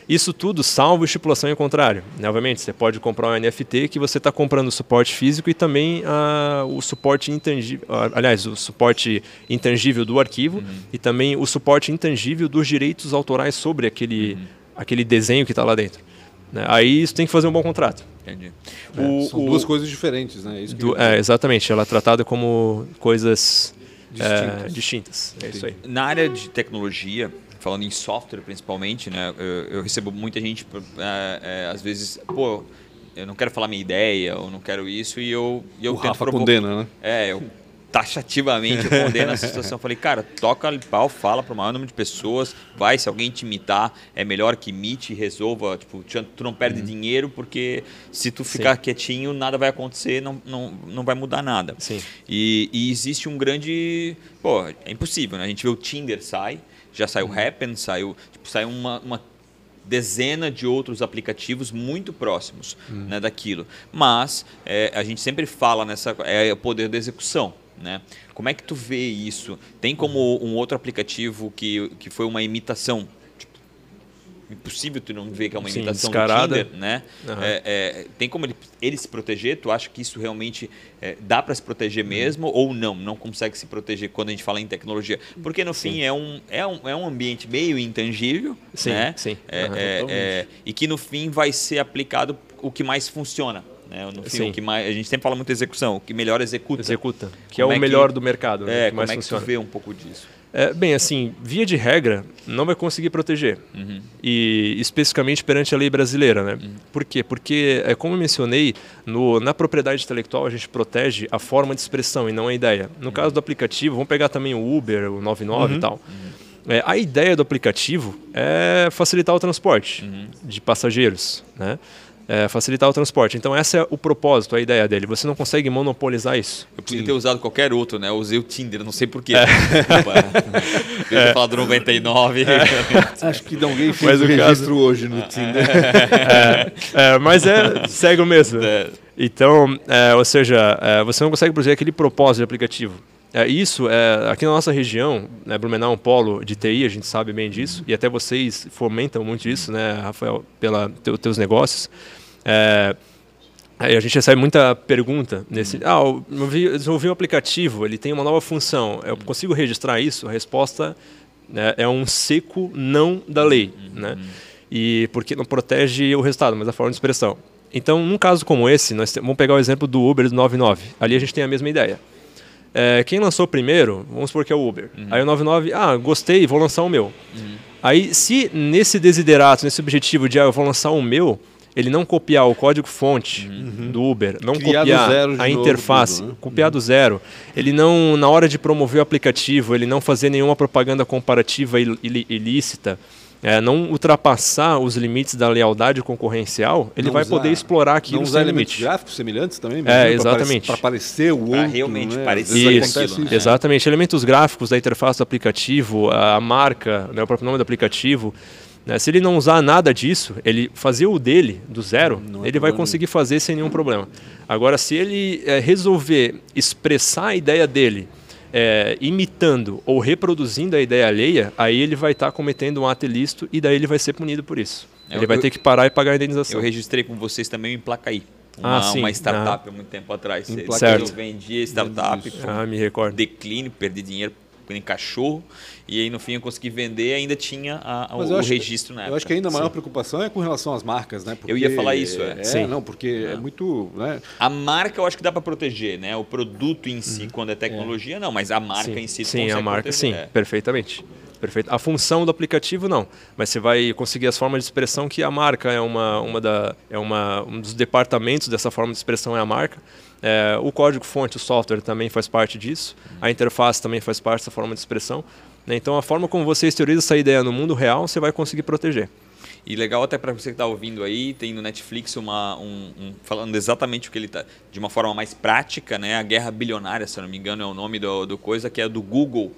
Isso tudo salvo estipulação em contrário. Né? Obviamente, você pode comprar um NFT que você está comprando o suporte físico e também uh, o suporte intangível, aliás, o suporte intangível do arquivo uhum. e também o suporte intangível dos direitos autorais sobre aquele, uhum. aquele desenho que está lá dentro. Né? Aí isso tem que fazer um bom contrato. Entendi. É, o, são o, duas coisas diferentes, né? É do, é, exatamente. Ela é tratada como coisas distintas. É, distintas. É isso aí. Na área de tecnologia, falando em software principalmente, né? Eu, eu recebo muita gente, é, é, às vezes, pô, eu não quero falar minha ideia, eu não quero isso, e eu, e eu o tento Rafa provocar. condena, né? É, eu taxativamente eu condeno [LAUGHS] a situação. Falei, cara, toca pau, fala para o maior número de pessoas, vai, se alguém te imitar, é melhor que imite e resolva, tipo, tu não perde uhum. dinheiro, porque se tu ficar Sim. quietinho, nada vai acontecer, não, não, não vai mudar nada. Sim. E, e existe um grande... Pô, é impossível, né? A gente vê o Tinder sai, já saiu o Happen, saiu, tipo, saiu uma, uma dezena de outros aplicativos muito próximos hum. né, daquilo. Mas é, a gente sempre fala nessa é o poder da execução. Né? Como é que tu vê isso? Tem como um outro aplicativo que, que foi uma imitação impossível tu não ver que é uma imitação Sim, do Tinder, né? Uhum. É, é, tem como ele, ele, se proteger? Tu acha que isso realmente é, dá para se proteger uhum. mesmo ou não? Não consegue se proteger quando a gente fala em tecnologia? Porque no sim. fim é um, é, um, é um ambiente meio intangível, sim, né? Sim. Uhum, e que no fim vai ser aplicado o que mais funciona Né? No fim, o que mais, a gente sempre fala muito execução, o que melhor executa. Executa, que como é o é melhor que, do mercado. Né? É, que mais como é funciona. que tu vê um pouco disso? É, bem, assim, via de regra, não vai conseguir proteger. Uhum. E especificamente perante a lei brasileira, né? Uhum. Por quê? Porque, é, como eu mencionei, no, na propriedade intelectual a gente protege a forma de expressão e não a ideia. No uhum. caso do aplicativo, vamos pegar também o Uber, o 99 e uhum. tal. Uhum. É, a ideia do aplicativo é facilitar o transporte uhum. de passageiros, né? É, facilitar o transporte. Então, esse é o propósito, a ideia dele. Você não consegue monopolizar isso. Eu podia ter usado qualquer outro, né? Eu usei o Tinder, não sei porquê. É. [LAUGHS] Eu é. falar do 99. É. Acho que alguém fez mas o registro caso... hoje no Tinder. É, é, mas é cego mesmo. É. Então, ou seja, você não consegue produzir aquele propósito de aplicativo. É, isso, é, aqui na nossa região, né, Blumenau é um polo de TI, a gente sabe bem disso, e até vocês fomentam muito isso, né, Rafael, pela te, teus negócios. É, a gente recebe muita pergunta nesse. Ah, eu vi, desenvolvi um aplicativo, ele tem uma nova função. Eu consigo registrar isso? A resposta né, é um seco não da lei, né? E porque não protege o resultado, mas a forma de expressão. Então, num caso como esse, nós vamos pegar o exemplo do Uber do 99. Ali a gente tem a mesma ideia. É, quem lançou primeiro, vamos supor que é o Uber. Uhum. Aí o 99, ah, gostei, vou lançar o meu. Uhum. Aí, se nesse desiderato, nesse objetivo de ah, eu vou lançar o meu, ele não copiar o código-fonte uhum. do Uber, não Criar copiar a interface, tudo, né? copiar uhum. do zero, ele não, na hora de promover o aplicativo, ele não fazer nenhuma propaganda comparativa ilícita, é, não ultrapassar os limites da lealdade concorrencial, ele não vai usar, poder explorar aquilo não usar elementos limite. gráficos semelhantes também? É, exatamente. Para parecer o outro. realmente né? parecer isso, né? Exatamente. Elementos gráficos da interface do aplicativo, a marca, né, o próprio nome do aplicativo. Né? Se ele não usar nada disso, ele fazer o dele do zero, não é ele vai conseguir fazer sem nenhum problema. Agora, se ele é, resolver expressar a ideia dele é, imitando ou reproduzindo a ideia alheia, aí ele vai estar tá cometendo um ato ilícito e daí ele vai ser punido por isso. Eu, ele vai eu, ter que parar e pagar a indenização. Eu registrei com vocês também em Placaí. Uma, ah, sim. uma startup ah. há muito tempo atrás. Certo. Eu vendi startup, ah, me recordo. declínio, perdi dinheiro em cachorro, e aí no fim eu consegui vender ainda tinha a, o, o registro na época. Eu acho que ainda a maior Sim. preocupação é com relação às marcas, né? Porque, eu ia falar isso, é. é Sim. não, porque é muito... Né? A marca eu acho que dá para proteger, né? O produto em si, uhum. quando é tecnologia, é. não, mas a marca sim. em si Sim, a marca proteger. sim, é. perfeitamente. Perfeito. A função do aplicativo não, mas você vai conseguir as formas de expressão que a marca é uma, uma da é uma um dos departamentos dessa forma de expressão é a marca. É, o código-fonte, o software também faz parte disso. A interface também faz parte dessa forma de expressão. Né? Então, a forma como você exterioriza essa ideia no mundo real, você vai conseguir proteger. E legal até para você que está ouvindo aí, tem no Netflix uma, um, um, falando exatamente o que ele está, de uma forma mais prática, né? A Guerra Bilionária, se eu não me engano, é o nome do, do coisa, que é do Google.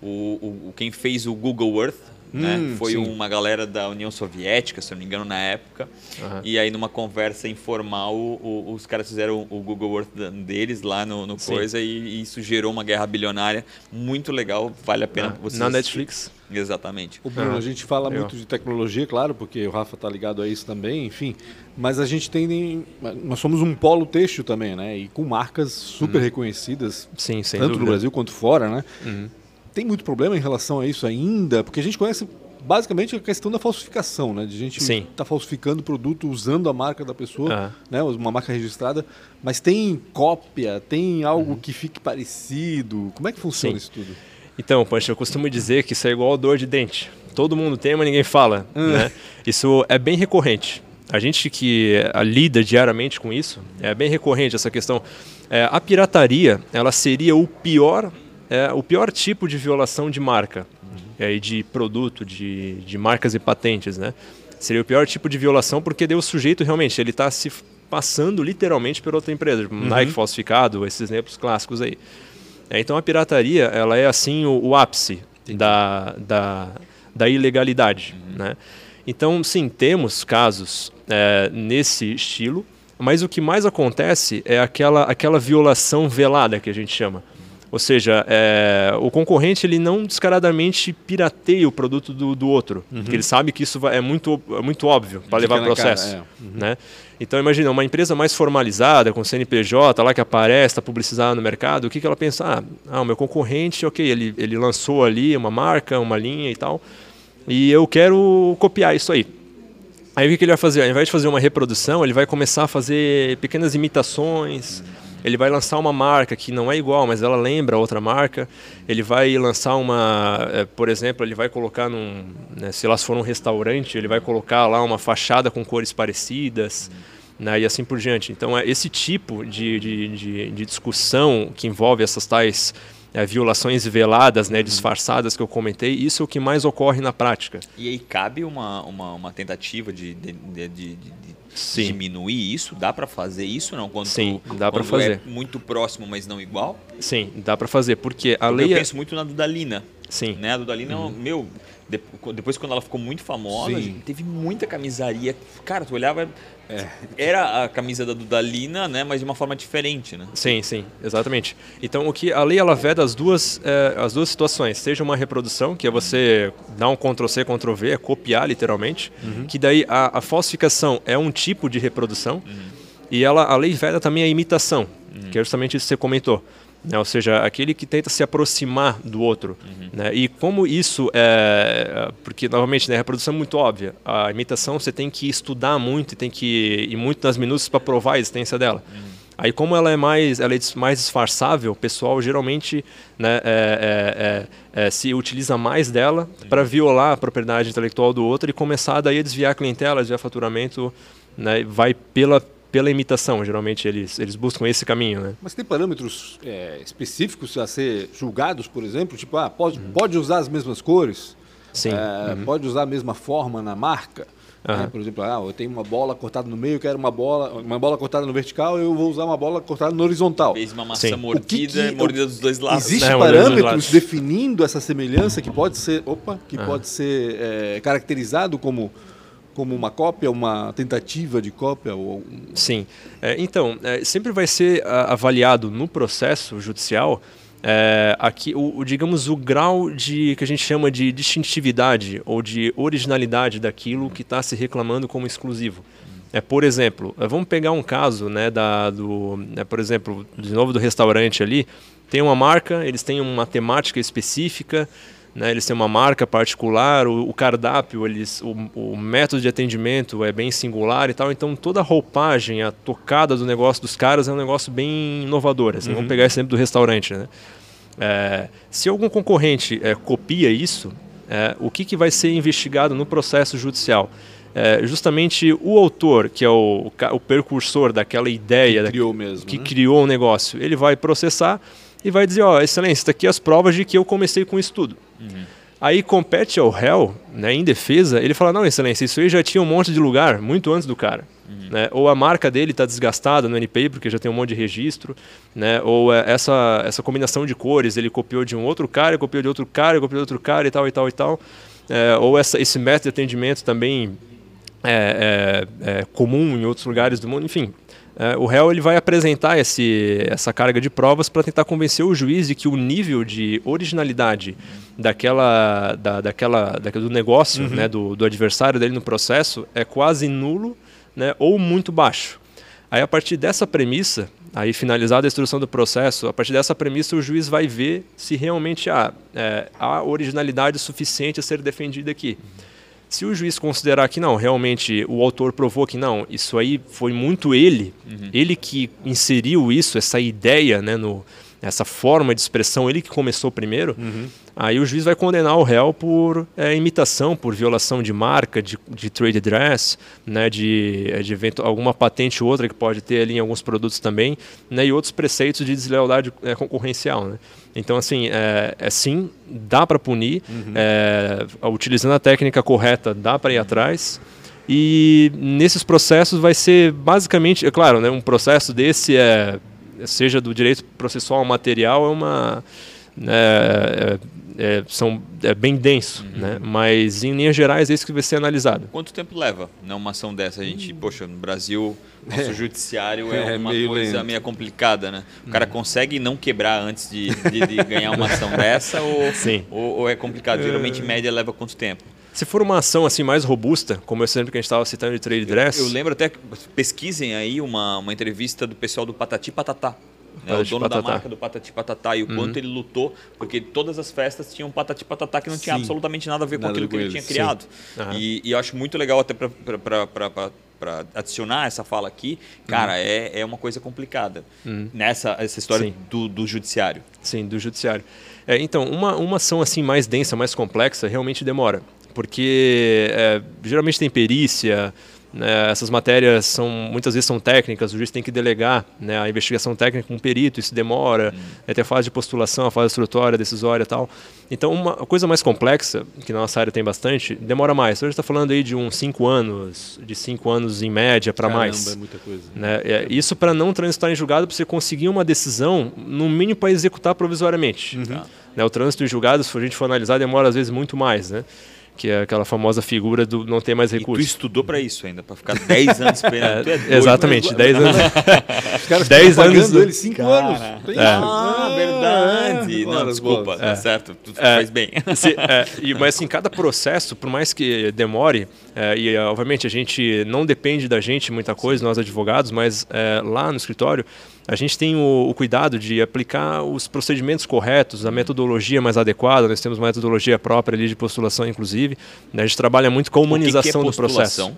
O, o, quem fez o Google Earth, né? Hum, Foi sim. uma galera da União Soviética, se não me engano, na época. Uhum. E aí, numa conversa informal, o, o, os caras fizeram o Google Earth deles lá no, no coisa e, e, isso gerou uma guerra bilionária muito legal. Vale a pena ah, vocês. Na Netflix. Exatamente. O Bruno, a gente fala muito de tecnologia, claro, porque o Rafa está ligado a isso também, enfim. Mas a gente tem. Nós somos um polo têxtil também, né? E com marcas super uhum. reconhecidas, Sim, tanto dúvida. no Brasil quanto fora, né? Uhum tem muito problema em relação a isso ainda? Porque a gente conhece basicamente a questão da falsificação, né? De gente estar tá falsificando produto usando a marca da pessoa, uhum. né? Uma marca registrada, mas tem cópia, tem algo uhum. que fique parecido. Como é que funciona Sim. isso tudo? Então, Pancho, eu costumo dizer que isso é igual dor de dente. Todo mundo tem, mas ninguém fala. Uhum. Né? Isso é bem recorrente. A gente que eh, lida diariamente com isso, é bem recorrente essa questão. É, a pirataria, ela seria o pior é o pior tipo de violação de marca uhum. é, de produto, de, de marcas e patentes, né? Seria o pior tipo de violação porque o sujeito realmente ele está se passando literalmente por outra empresa, tipo, uhum. Nike falsificado, esses exemplos clássicos aí. É, então a pirataria ela é assim o, o ápice da, da, da ilegalidade, uhum. né? Então sim temos casos é, nesse estilo, mas o que mais acontece é aquela aquela violação velada que a gente chama. Ou seja, é, o concorrente ele não descaradamente pirateia o produto do, do outro, uhum. porque ele sabe que isso é muito, é muito óbvio para levar processo. Cara, é. uhum. né? Então imagina, uma empresa mais formalizada, com CNPJ, lá que aparece, está publicizada no mercado, o que, que ela pensa? Ah, ah, o meu concorrente, ok, ele, ele lançou ali uma marca, uma linha e tal, e eu quero copiar isso aí. Aí o que ele vai fazer? Ao invés de fazer uma reprodução, ele vai começar a fazer pequenas imitações. Ele vai lançar uma marca que não é igual, mas ela lembra outra marca. Ele vai lançar uma, é, por exemplo, ele vai colocar num, né, se lá for um restaurante, ele vai colocar lá uma fachada com cores parecidas. Né, e assim por diante. Então, é esse tipo de, de, de, de discussão que envolve essas tais é, violações veladas, né, disfarçadas que eu comentei, isso é o que mais ocorre na prática. E aí cabe uma, uma, uma tentativa de, de, de, de diminuir isso? Dá para fazer isso não? Quando Sim, dá para fazer. É muito próximo, mas não igual? Sim, dá para fazer, porque a porque lei. Eu é penso muito na Dudalina. Sim. Né? A Dudalina, uhum. meu, depois quando ela ficou muito famosa, teve muita camisaria. Cara, tu olhava, é. Era a camisa da Dudalina, né, mas de uma forma diferente, né? Sim, sim, exatamente. Então o que a lei ela veda as duas é, as duas situações, seja uma reprodução, que é você dar um Ctrl C, Ctrl V, é copiar literalmente, uhum. que daí a, a, falsificação é um tipo de reprodução, uhum. e ela a lei veda também a imitação, uhum. que é justamente isso que você comentou. Né? ou seja, aquele que tenta se aproximar do outro. Uhum. Né? E como isso é. Porque, novamente, né, a reprodução é muito óbvia. A imitação você tem que estudar muito e tem que ir muito nas minúcias para provar a existência dela. Uhum. Aí, como ela é mais, ela é mais disfarçável, o pessoal geralmente né, é, é, é, é se utiliza mais dela para violar a propriedade intelectual do outro e começar daí a desviar a clientela, desviar faturamento, né, vai pela pela imitação. Geralmente eles, eles buscam esse caminho, né? Mas tem parâmetros é, específicos a ser julgados, por exemplo? Tipo, ah, pode, uhum. pode usar as mesmas cores? Sim. É, uhum. Pode usar a mesma forma na marca? Uhum. Né? Por exemplo, ah, eu tenho uma bola cortada no meio, quero uma bola, uma bola cortada no vertical, eu vou usar uma bola cortada no horizontal. Fez uma maçã Sim. mordida, que que, mordida dos dois lados. Existem né? parâmetros definindo essa semelhança que pode ser, opa, que pode ser é, caracterizado como como uma cópia, uma tentativa de cópia? Ou... Sim. É, então, é, sempre vai ser avaliado no processo judicial é, aqui, o, o, digamos, o grau de que a gente chama de distintividade ou de originalidade daquilo que está se reclamando como exclusivo. É, por exemplo, é, vamos pegar um caso, né, da, do, é, por exemplo, de novo do restaurante ali, tem uma marca, eles têm uma temática específica, né, eles têm uma marca particular, o, o cardápio, eles, o, o, método de atendimento é bem singular e tal, então toda a roupagem, a tocada do negócio dos caras é um negócio bem inovador. Assim, uhum. Vamos pegar esse exemplo do restaurante. Né? É, se algum concorrente é, copia isso, é, o que, que vai ser investigado no processo judicial? É, justamente o autor, que é o, o, percursor daquela ideia que criou, mesmo, que né? criou o negócio, ele vai processar e vai dizer, ó, oh, excelência, está aqui as provas de que eu comecei com isso tudo. Uhum. Aí compete ao réu, né, em defesa, ele fala, não, excelência, isso aí já tinha um monte de lugar, muito antes do cara. Uhum. Né? Ou a marca dele está desgastada no NPI, porque já tem um monte de registro, né? ou é, essa, essa combinação de cores, ele copiou de um outro cara, copiou de outro cara, copiou de outro cara e tal, e tal, e tal. É, ou essa, esse método de atendimento também é, é, é comum em outros lugares do mundo, enfim, é, o réu ele vai apresentar esse, essa carga de provas para tentar convencer o juiz de que o nível de originalidade daquela, da, daquela, daquele, do negócio, uhum. né, do, do adversário dele no processo é quase nulo né, ou muito baixo. Aí, a partir dessa premissa, aí finalizada a instrução do processo, a partir dessa premissa, o juiz vai ver se realmente há, é, há originalidade suficiente a ser defendida aqui. Se o juiz considerar que não, realmente o autor provou que não, isso aí foi muito ele, uhum. ele que inseriu isso, essa ideia, né, no, essa forma de expressão, ele que começou primeiro, uhum. aí o juiz vai condenar o réu por é, imitação, por violação de marca, de, de trade dress, né, de, de evento, alguma patente ou outra que pode ter ali em alguns produtos também, né, e outros preceitos de deslealdade é, concorrencial. Né. Então, assim, é, é sim, dá para punir, uhum. é, utilizando a técnica correta, dá para ir atrás. E nesses processos vai ser basicamente, é claro, né, um processo desse é seja do direito processual material, é uma. Né, é, é, são, é bem denso, uhum. né? mas em linhas gerais é isso que vai ser analisado. Quanto tempo leva né, uma ação dessa? A gente, hum. poxa, no Brasil, [LAUGHS] nosso é. judiciário é, é uma meio coisa lento. meio complicada, né? O cara hum. consegue não quebrar antes de, de, de ganhar uma ação [LAUGHS] dessa ou, Sim. Ou, ou é complicado? Geralmente, em média, leva quanto tempo? Se for uma ação assim mais robusta, como esse exemplo que a gente estava citando de trade dress. Eu, eu lembro até que pesquisem aí uma, uma entrevista do pessoal do Patati Patatá. né, o dono Patatá. da marca do Patati Patatá e o uhum. quanto ele lutou, porque todas as festas tinham Patati Patatá que não tinha Sim. absolutamente nada a ver com nada aquilo que ele tinha criado. Uhum. E, e, eu acho muito legal até para adicionar essa fala aqui, cara, uhum. é, é uma coisa complicada uhum. nessa essa história do, do judiciário. Sim, do judiciário. É, então, uma, uma ação assim mais densa, mais complexa, realmente demora. Porque é, geralmente tem perícia, né, essas matérias são muitas vezes são técnicas, o juiz tem que delegar né, a investigação técnica com um perito, isso demora, uhum. até a fase de postulação, a fase instrutória, decisória e tal. Então, uma coisa mais complexa, que na nossa área tem bastante, demora mais. Hoje está falando aí de uns 5 anos, de 5 anos em média para mais. é muita coisa. Né? É, isso para não transitar em julgado, para você conseguir uma decisão, no mínimo para executar provisoriamente. Uhum. Né, o trânsito em julgado, se a gente for analisar, demora às vezes muito mais. Né? Que é aquela famosa figura do não ter mais recursos. E tu estudou para isso ainda, para ficar 10 anos esperando. [LAUGHS] É, é exatamente, 10 anos. [LAUGHS] Os caras 10 anos. ele 5 anos. É. Ah, verdade. É. Não, desculpa, é. tá certo, tu é. faz bem. Se, e, mas assim, cada processo, por mais que demore, e obviamente a gente não depende da gente muita coisa, nós advogados, mas lá no escritório, a gente tem o, o, cuidado de aplicar os procedimentos corretos, a metodologia mais adequada, nós temos uma metodologia própria ali de postulação, inclusive. Né? A gente trabalha muito com a humanização que que é do processo.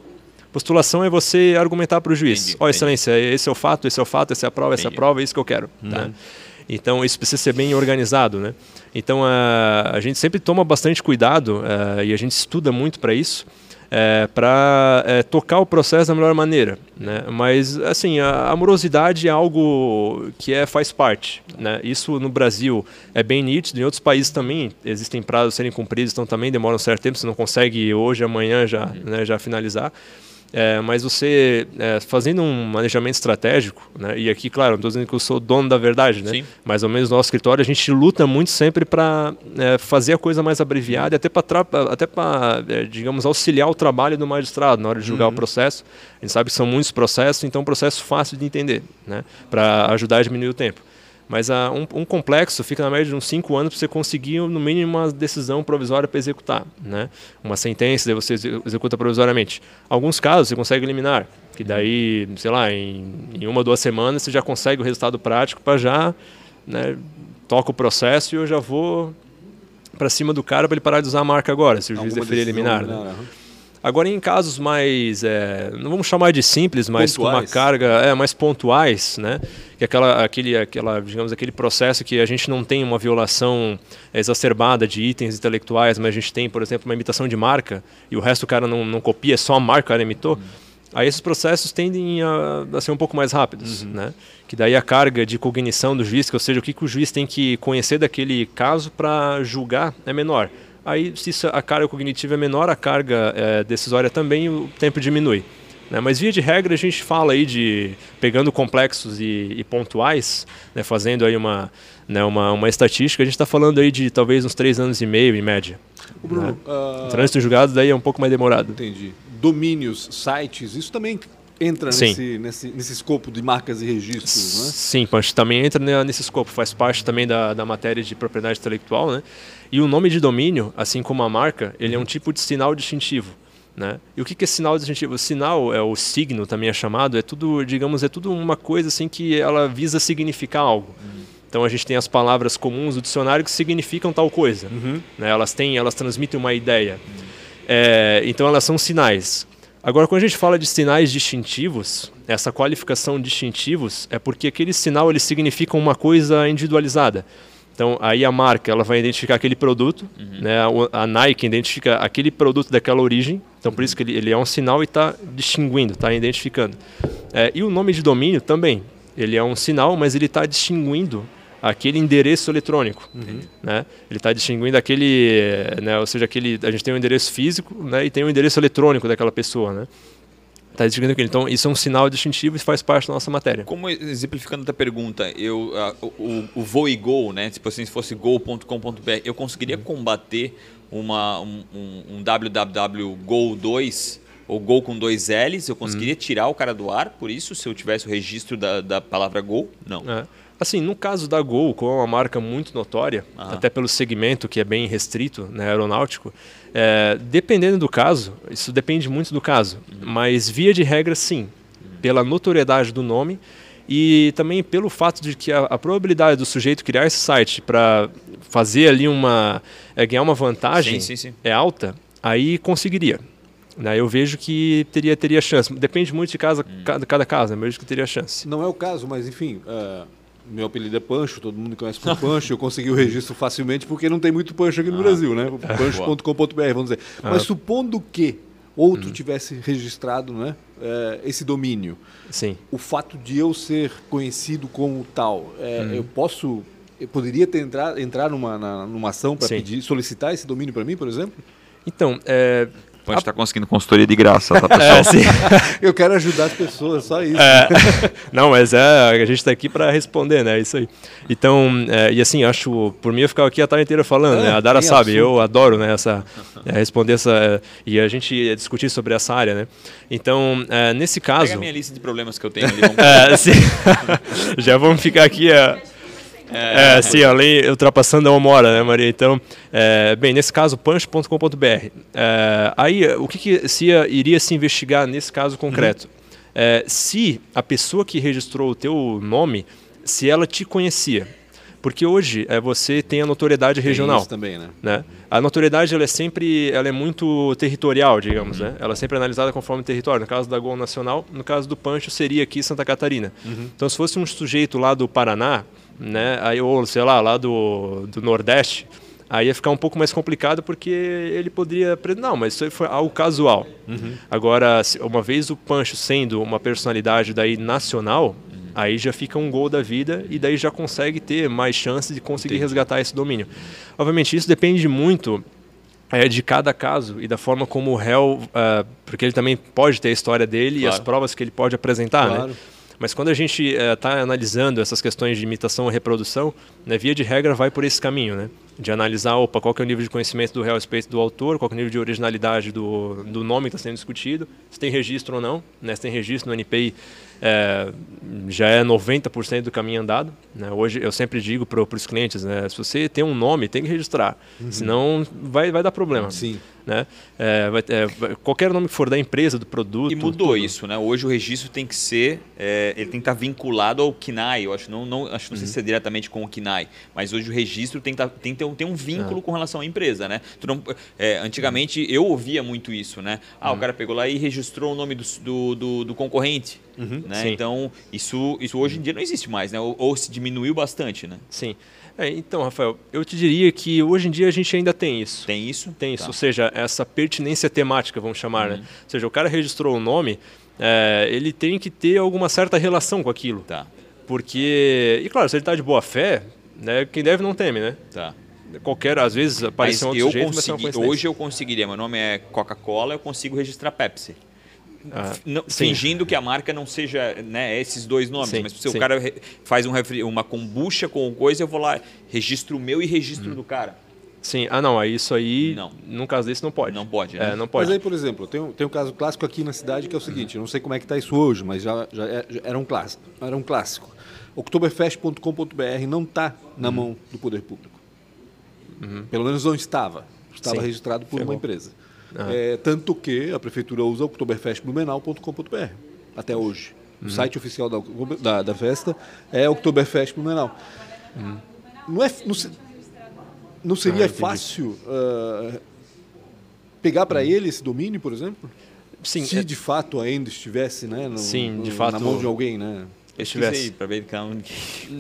Postulação é você argumentar para o juiz. Ó, oh, excelência, esse é o fato, esse é o fato, essa é a prova, essa é a prova, é isso que eu quero. Uhum. Né? Então, isso precisa ser bem organizado. Né? Então, a, a gente sempre toma bastante cuidado uh, e a gente estuda muito para isso é, para é, tocar o processo da melhor maneira. Né? Mas, assim, a amorosidade é algo que é, faz parte. Né? Isso no Brasil é bem nítido, em outros países também existem prazos a serem cumpridos, então também demoram um certo tempo, você não consegue hoje, amanhã já, né, já finalizar. É, mas você é, fazendo um manejamento estratégico, né, e aqui, claro, não estou dizendo que eu sou dono da verdade, né, mas ao menos no nosso escritório a gente luta muito sempre para é, fazer a coisa mais abreviada, até para, até para é, digamos, auxiliar o trabalho do magistrado na hora de julgar uhum. o processo. A gente sabe que são muitos processos, então é um processo fácil de entender, né, para ajudar a diminuir o tempo. Mas uh, um, um, complexo fica na média de uns 5 anos para você conseguir, no mínimo, uma decisão provisória para executar. Né? Uma sentença, daí você executa provisoriamente. Alguns casos você consegue eliminar, que daí, sei lá, em, em uma ou duas semanas você já consegue o resultado prático para já né, toca o processo e eu já vou para cima do cara para ele parar de usar a marca agora, se o juiz deferir eliminar. Né? Uhum. Agora, em casos mais, é, não vamos chamar de simples, mas pontuais. com uma carga é, mais pontuais, né? Que aquela, aquele, aquela, digamos, aquele processo que a gente não tem uma violação exacerbada de itens intelectuais, mas a gente tem, por exemplo, uma imitação de marca e o resto o cara não, não copia, é só a marca que o cara imitou. Uhum. Aí esses processos tendem a, a, ser um pouco mais rápidos, uhum. né? Que daí a carga de cognição do juiz, que, ou seja, o que, que o juiz tem que conhecer daquele caso para julgar é menor. Aí, se a carga cognitiva é menor, a carga é, decisória também, o tempo diminui. Né? Mas, via de regra, a gente fala aí de pegando complexos e, e pontuais, né? fazendo aí uma, né? uma, uma estatística, a gente está falando aí de talvez uns três anos e meio, em média. O Bruno, uh... Trânsito julgado daí é um pouco mais demorado. Entendi. Domínios, sites, isso também entra nesse, nesse, nesse, escopo de marcas e registros, né? Sim, Pancho, também entra nesse escopo, faz parte também da, da matéria de propriedade intelectual, né? E o nome de domínio, assim como a marca, ele é um tipo de sinal distintivo. Né? E o que é sinal distintivo? O sinal é o signo também é chamado, é tudo, digamos, é tudo uma coisa assim que ela visa significar algo. Uhum. Então a gente tem as palavras comuns do dicionário que significam tal coisa. Uhum. Né? Elas têm, elas transmitem uma ideia. Uhum. É, então elas são sinais. Agora, quando a gente fala de sinais distintivos, essa qualificação distintivos é porque aquele sinal ele significa uma coisa individualizada. Então, aí a marca ela vai identificar aquele produto, uhum. né? a, Nike identifica aquele produto daquela origem, então por isso que ele, ele é um sinal e está distinguindo, está identificando. É, e o nome de domínio também, ele é um sinal, mas ele está distinguindo aquele endereço eletrônico, uhum. né? Ele está distinguindo aquele, né? Ou seja, aquele, a gente tem um endereço físico, né? E tem um endereço eletrônico daquela pessoa, né? Está distinguindo aquele. Então, isso é um sinal distintivo e faz parte da nossa matéria. Como exemplificando a pergunta, eu, uh, o, o Voo e Go, né? Tipo assim, se fosse go.com.br, eu conseguiria uhum. combater uma, um, um, www Go 2 ou Go com dois L's? Eu conseguiria uhum. tirar o cara do ar por isso, se eu tivesse o registro da, da palavra Go? Não. É. Assim, no caso da Gol, como é uma marca muito notória, ah. até pelo segmento que é bem restrito, né, aeronáutico, é, dependendo do caso, isso depende muito do caso, uhum. mas via de regra sim, uhum. pela notoriedade do nome E também pelo fato de que a, a probabilidade do sujeito criar esse site para fazer ali uma. É, ganhar uma vantagem sim, sim, sim. é alta, aí conseguiria. Né? Eu vejo que teria, teria chance. Depende muito de casa, hum. cada, cada caso, né? eu vejo que teria chance. Não é o caso, mas enfim. Uh, meu apelido é Pancho, todo mundo conhece como [LAUGHS] Pancho. eu consegui o registro facilmente porque não tem muito Pancho aqui no ah. Brasil, né? [LAUGHS] É. Pancho.com.br, vamos dizer. Ah. Mas supondo que outro hum. tivesse registrado né, é, esse domínio. Sim. O fato de eu ser conhecido como tal, é, hum. eu posso, eu poderia ter entrar, entrar numa, na, numa ação para pedir, solicitar esse domínio para mim, por exemplo? Então, é, a gente está conseguindo consultoria de graça, tá, [LAUGHS] pessoal? É, [LAUGHS] eu quero ajudar as pessoas, só isso. É, [LAUGHS] não, mas é, a gente está aqui para responder, né? Isso aí. Então, é, e assim, acho, por mim eu ficava aqui a tarde inteira falando, né? A Dara sabe, assunto. eu adoro, né? Essa, é, responder essa, é, e a gente discutir sobre essa área, né? Então, é, nesse caso... Pega a minha lista de problemas que eu tenho ali. Vamos... Já vamos ficar aqui... É, é, sim, além ultrapassando a uma hora, né, Maria? Então, é, bem, nesse caso, punch.com.br. É, aí, o que, que se iria se investigar nesse caso concreto? Uhum. É, se a pessoa que registrou o teu nome, se ela te conhecia. Porque hoje é, você tem a notoriedade tem regional. Isso também, né? né? A notoriedade ela é sempre, ela é muito territorial, digamos, uhum. né? Ela é sempre analisada conforme território. No caso da Gol Nacional, no caso do Pancho seria aqui Santa Catarina. Uhum. Então, se fosse um sujeito lá do Paraná, né? Aí, ou sei lá, lá do, do Nordeste, aí ia ficar um pouco mais complicado porque ele poderia. Não, mas isso foi algo casual. Uhum. Agora, uma vez o Pancho sendo uma personalidade daí nacional. Aí já fica um gol da vida e daí já consegue ter mais chances de conseguir resgatar esse domínio. Obviamente, isso depende muito é, de cada caso e da forma como o réu, uh, porque ele também pode ter a história dele claro. e as provas que ele pode apresentar, né? claro. né? Mas quando a gente está eh, analisando essas questões de imitação e reprodução, né, via de regra vai por esse caminho, né? De analisar, opa, qual é o nível de conhecimento do real respeito do autor, qual é o nível de originalidade do, do nome que está sendo discutido, se tem registro ou não, né? Se tem registro no NPI, é, já é 90% do caminho andado. Né? Hoje eu sempre digo para os clientes, né? se você tem um nome, tem que registrar, uhum. senão vai, vai dar problema. Sim. Né? É, é, qualquer nome que for da empresa, do produto. E mudou tudo. isso, né? Hoje o registro tem que ser, é, ele tem que estar vinculado ao KINAI. Eu acho não, não acho não uhum. sei se é diretamente com o KINAI, mas hoje o registro tem que, tá, tem que ter, um, ter um vínculo ah. com relação à empresa, né? Não, é, antigamente eu ouvia muito isso, né? Ah, uhum. o cara pegou lá e registrou o nome do, do, do, do concorrente. Uhum. Né? Então, isso, isso hoje em dia não existe mais, né? Ou, ou se diminuiu bastante, né? Sim. É, então, Rafael, eu te diria que hoje em dia a gente ainda tem isso. Tem isso? Tem isso. Tá. Ou seja, essa pertinência temática, vamos chamar, né? uhum. né? Ou seja, o cara registrou o nome, é, ele tem que ter alguma certa relação com aquilo. Tá. Porque, e claro, se ele está de boa fé, né, quem deve não teme, né? Tá. Qualquer, às vezes, aparece um outro eu jeito, consegui, Hoje eu conseguiria, meu nome é Coca-Cola, eu consigo registrar Pepsi. Ah, não, fingindo que a marca não seja né, esses dois nomes, sim, mas se sim. o cara faz um refri, uma kombucha com coisa, eu vou lá, registro o meu e registro hum. do cara. Sim, ah não, aí isso aí, não. num caso desse não pode. Não pode, né? É, não pode. Mas aí, por exemplo, tem um, tem um caso clássico aqui na cidade que é o seguinte, eu não sei como é que está isso hoje, mas já, já, é, já, era um clássico. Era um clássico. Oktoberfest.com.br não está na uhum. mão do poder público. Uhum. Pelo menos não estava. Estava Sim. registrado por Ferrou. uma empresa. Ah. É, tanto que a prefeitura usa oktoberfestblumenau.com.br até hoje. Uhum. O site oficial da, da, da, festa é Oktoberfest Blumenau. Uhum. Não, é, não, não seria ah, fácil uh, pegar para uhum. ele esse domínio, por exemplo? Sim, Se é... de fato ainda estivesse né, no, Sim, de no, fato, na mão de alguém, né? estivesse para ver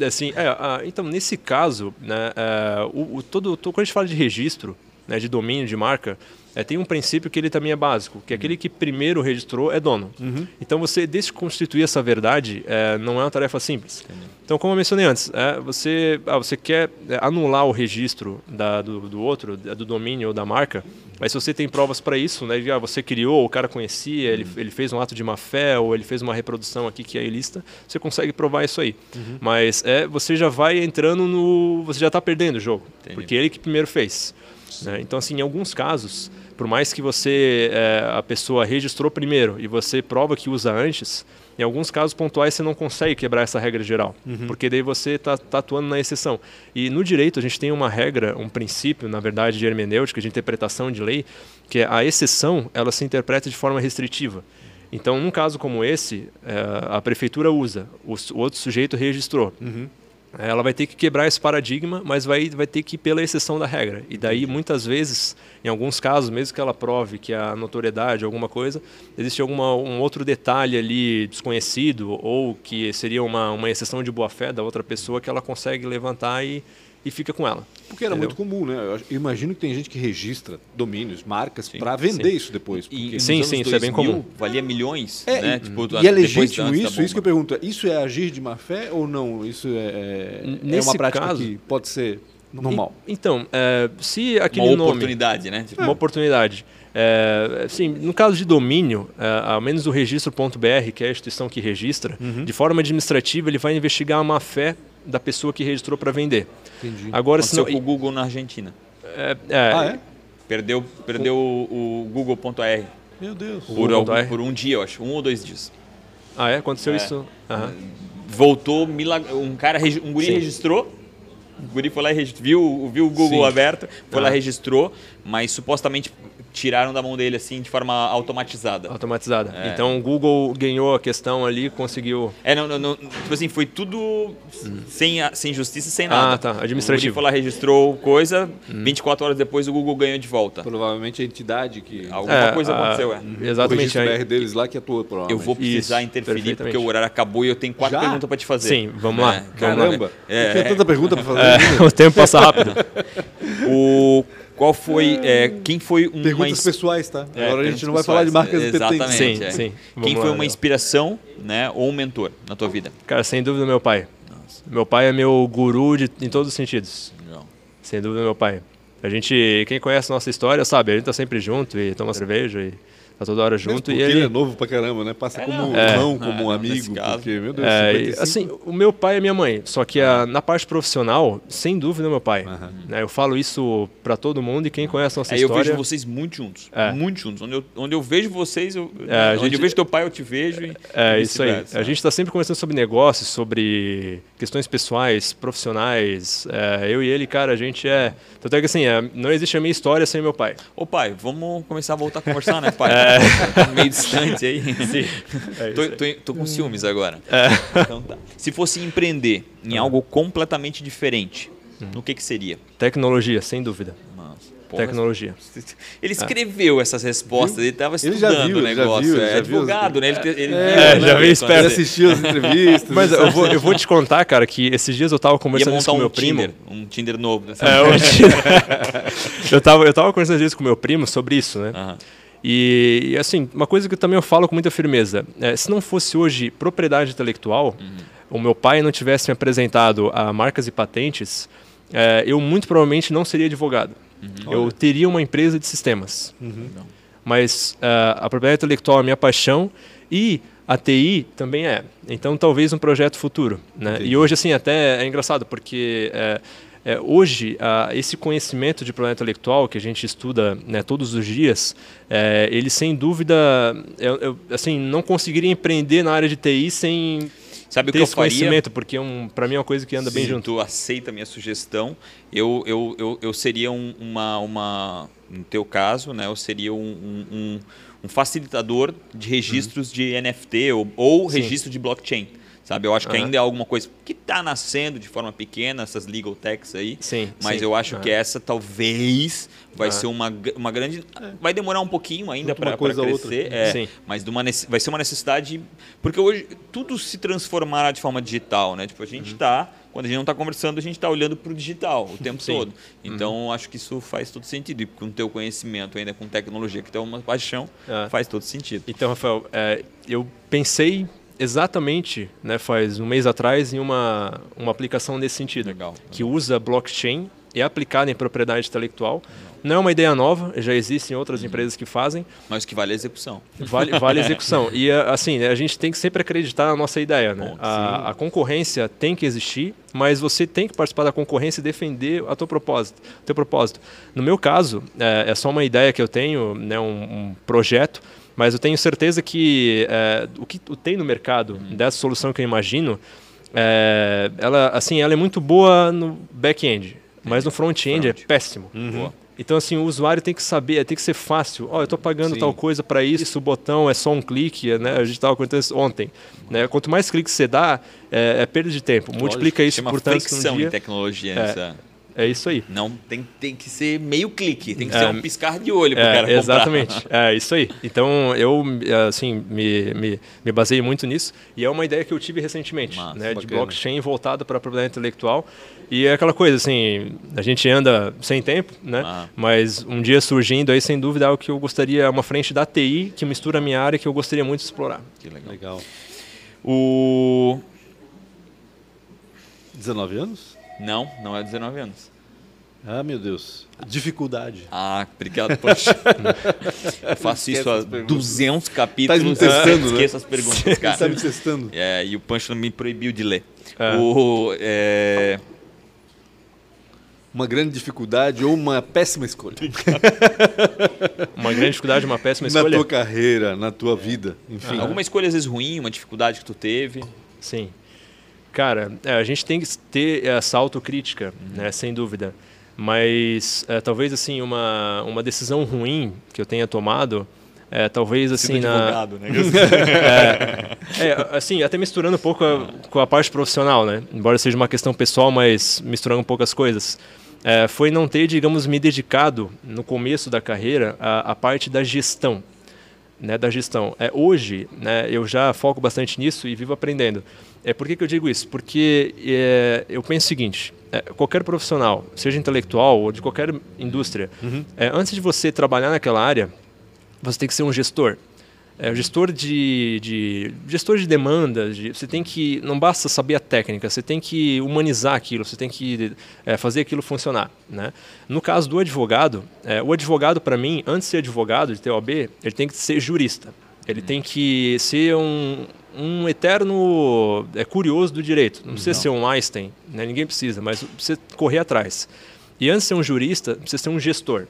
assim é, ah, então nesse caso né é, o, o, todo, todo quando a gente fala de registro né, de domínio de marca é, tem um princípio que ele também é básico, que aquele que primeiro registrou é dono. Uhum. Então você desconstituir essa verdade é, não é uma tarefa simples. Entendi. Então, como eu mencionei antes, é, você, ah, você quer é, anular o registro da, do, do, outro, do domínio ou da marca, mas se você tem provas para isso, né, de, ah, você criou, o cara conhecia, uhum. ele, ele fez um ato de má fé ou ele fez uma reprodução aqui que é ilícita, você consegue provar isso aí. Uhum. Mas é, você já vai entrando no. Você já está perdendo o jogo, Entendi. porque ele que primeiro fez. Né? Então, assim, em alguns casos por mais que você é, a pessoa registrou primeiro e você prova que usa antes, em alguns casos pontuais você não consegue quebrar essa regra geral, uhum. porque daí você está tá atuando na exceção. E no direito a gente tem uma regra, um princípio, na verdade, de hermenêutica, de interpretação de lei, que é a exceção ela se interpreta de forma restritiva. Então, num caso como esse, é, a prefeitura usa, o, o outro sujeito registrou. Uhum. Ela vai ter que quebrar esse paradigma, mas vai, vai ter que ir pela exceção da regra. E daí, muitas vezes, em alguns casos, mesmo que ela prove que a notoriedade, alguma coisa, existe alguma, um outro detalhe ali desconhecido, ou que seria uma, uma exceção de boa-fé da outra pessoa que ela consegue levantar e, e fica com ela. Porque era entendeu? muito comum, né? Eu imagino que tem gente que registra domínios, marcas, para vender sim. isso depois. E, sim, sim, isso é bem comum. Valia milhões, é, né? E, tipo, e é legítimo isso? Isso que eu pergunto. Isso é agir de má fé ou não? Isso é, é, é uma prática caso, que pode ser normal? E, então, é, se aquele uma nome... oportunidade, né? Tipo, uma oportunidade. É, assim, no caso de domínio, é, ao menos o registro.br, que é a instituição que registra, uhum. de forma administrativa, ele vai investigar a má fé da pessoa que registrou para vender. Entendi. Agora, Aconteceu senão, com o Google na Argentina. É, é, ah, é? Perdeu, perdeu o, o Google.r. Meu Deus. Por, algum, por um dia, eu acho. Um ou dois dias. Ah, é? Aconteceu é. isso? Aham. Voltou, milag... um cara, um guri Sim. registrou, o guri foi lá e viu, viu o Google Sim. aberto, foi ah. lá registrou, mas supostamente tiraram da mão dele assim de forma automatizada. Automatizada. É. Então o Google ganhou a questão ali, conseguiu. É, não, não, não tipo assim, foi tudo hum. sem, sem justiça, sem nada. Ah, tá. Administrativo. O foi lá, registrou coisa, hum. 24 horas depois o Google ganhou de volta. Provavelmente a entidade que. Alguma é, coisa aconteceu, é. Exatamente. O BR deles lá que atuou, provavelmente. Eu vou precisar Isso, interferir porque o horário acabou e eu tenho quatro Já? perguntas para te fazer. Sim, vamos lá. É, Caramba, é, tinha tanta pergunta para fazer. É, [LAUGHS] o tempo passa rápido. [LAUGHS] o qual foi. É, quem foi uma. Perguntas pessoais, tá? É, Agora a gente não vai falar de marcas Exatamente. Sim, é. sim. Quem foi uma inspiração né, ou um mentor na tua vida? Cara, sem dúvida, meu pai. Nossa. Meu pai é meu guru de, em todos os sentidos. Não. Sem dúvida, meu pai. A gente, quem conhece a nossa história, sabe, a gente tá sempre junto e toma cerveja e tá toda hora junto. e ele... ele é novo pra caramba, né? Passa é, como um irmão, é, como um amigo. Porque, meu Deus, é, assim, o meu pai é minha mãe. Só que a, na parte profissional, sem dúvida, é meu pai. Uhum. Né? Eu falo isso para todo mundo e quem conhece a nossa é, história. Eu vejo vocês muito juntos. É. Muito juntos. Onde eu, onde eu vejo vocês, eu, é, onde gente, eu vejo teu pai, eu te vejo. E, é, isso aí. A gente está sempre conversando sobre negócios, sobre questões pessoais, profissionais. É, eu e ele, cara, a gente é. Tanto é que assim, é, não existe a minha história sem meu pai. Ô pai, vamos começar a voltar a conversar, né, pai? [LAUGHS] É. [LAUGHS] meio distante aí. Sim. É tô, tô, tô, com ciúmes agora. É. Então tá. Se fosse empreender em ah. algo completamente diferente, hum. no que, que seria? Tecnologia, sem dúvida. Porra, Tecnologia. [LAUGHS] Ele escreveu essas respostas, ele estava estudando viu, o negócio. Viu, é advogado, né? Ele, ele é, viu, já né? vi espera. assistiu as entrevistas. [LAUGHS] Mas eu vou, eu vou te contar, cara, que esses dias eu estava conversando com um meu Tinder, primo. Um Tinder novo. É, um Tinder. eu, estava eu tava conversando dias com meu primo sobre isso, né? Uhum. E, assim, uma coisa que também eu falo com muita firmeza: é, se não fosse hoje propriedade intelectual, uhum. o meu pai não tivesse me apresentado a marcas e patentes, é, eu muito provavelmente não seria advogado. Uhum. Eu teria uma empresa de sistemas. Uhum. Mas uh, a propriedade intelectual é a minha paixão e a TI também é. Então, talvez um projeto futuro. Né? E hoje, assim, até é engraçado, porque é, é, hoje, uh, esse conhecimento de propriedade intelectual que a gente estuda né, todos os dias, é, ele, sem dúvida, eu, eu, assim, não conseguiria empreender na área de TI sem Sabe o que eu faria? porque é um, para mim é uma coisa que anda Se bem junto. tu aceita a minha sugestão, eu, eu, eu, eu seria um, uma, uma, no teu caso, né, eu seria um, um, um facilitador de registros uhum. de NFT ou, ou registro de blockchain. Sabe, eu acho que ainda é alguma coisa que está nascendo de forma pequena, essas legal techs aí. Sim, mas sim. eu acho que essa talvez vai ser uma, uma grande. É. Vai demorar um pouquinho ainda para crescer. É, sim. Mas uma, vai ser uma necessidade. Porque hoje tudo se transformará de forma digital, né? Tipo, a gente está. Uhum. Quando a gente não está conversando, a gente está olhando para o digital o tempo sim. todo. Então, uhum. acho que isso faz todo sentido. E com o teu conhecimento, ainda com tecnologia, que tem uma paixão, é. faz todo sentido. Então, Rafael, é, eu pensei exatamente, né, faz um mês atrás, em uma, uma aplicação nesse sentido. Legal. Que usa blockchain, é aplicada em propriedade intelectual. Não é uma ideia nova, já existem outras uhum. empresas que fazem. Mas que vale a execução. Vale, vale a [LAUGHS] execução. E assim, a gente tem que sempre acreditar na nossa ideia. Né? Bom, a, a, concorrência tem que existir, mas você tem que participar da concorrência e defender a teu propósito. Teu propósito. No meu caso, é, é só uma ideia que eu tenho, né, um, um projeto mas eu tenho certeza que é, o que tem no mercado uhum. dessa solução que eu imagino, é, ela, assim, ela é muito boa no back-end, mas no front-end front. é péssimo. Uhum. Então, assim, o usuário tem que saber, tem que ser fácil. Ó, oh, eu estou pagando Sim. tal coisa para isso, o botão é só um clique, né? A gente estava contando isso ontem. Né? Quanto mais cliques você dá, é, é perda de tempo. Multiplica isso por tanto fricção dia. em tecnologia. É, é isso aí. Não tem, tem que ser meio clique, tem que é, ser um piscar de olho para o é, cara comprar. Exatamente, [LAUGHS] é isso aí. Então eu assim me, me, me baseei muito nisso e é uma ideia que eu tive recentemente, Massa, né, de blockchain voltada para a propriedade intelectual e é aquela coisa assim, a gente anda sem tempo, né? Ah. Mas um dia surgindo aí sem dúvida é algo que eu gostaria, uma frente da TI que mistura a minha área que eu gostaria muito de explorar. Que legal. legal. O 19 anos? Não, não é 19 anos. Ah, meu Deus. Dificuldade. Ah, obrigado, poxa. [LAUGHS] Eu faço isso há 200 capítulos. Tá me testando, né? Esqueço as perguntas, cara. Tá me testando. É, e o Pancho me proibiu de ler. É. O, é... Uma grande dificuldade ou uma péssima escolha? [LAUGHS] uma grande dificuldade, uma péssima escolha? Na tua carreira, na tua vida, enfim. Alguma escolha às vezes ruim, uma dificuldade que tu teve? Sim. Cara, é, a gente tem que ter essa autocrítica, né, sem dúvida. Mas é, talvez assim uma, uma decisão ruim que eu tenha tomado é, talvez assim na né? [LAUGHS] é, é, assim até misturando um pouco a, com a parte profissional né embora seja uma questão pessoal mas misturando um pouco as coisas é, foi não ter digamos me dedicado no começo da carreira à, à parte da gestão né da gestão é hoje né eu já foco bastante nisso e vivo aprendendo é, por que, que eu digo isso? Porque é, eu penso o seguinte: é, qualquer profissional, seja intelectual ou de qualquer indústria, uhum. é, antes de você trabalhar naquela área, você tem que ser um gestor. É, gestor de, de gestor de demandas, de, você tem que não basta saber a técnica, você tem que humanizar aquilo, você tem que é, fazer aquilo funcionar, né? No caso do advogado, é, o advogado para mim, antes de ser advogado de TOB, ele tem que ser jurista. Ele tem que ser um, um eterno é, curioso do direito. Não precisa Não. ser um Einstein, né? ninguém precisa, mas precisa correr atrás. E antes de ser um jurista, precisa ser um gestor.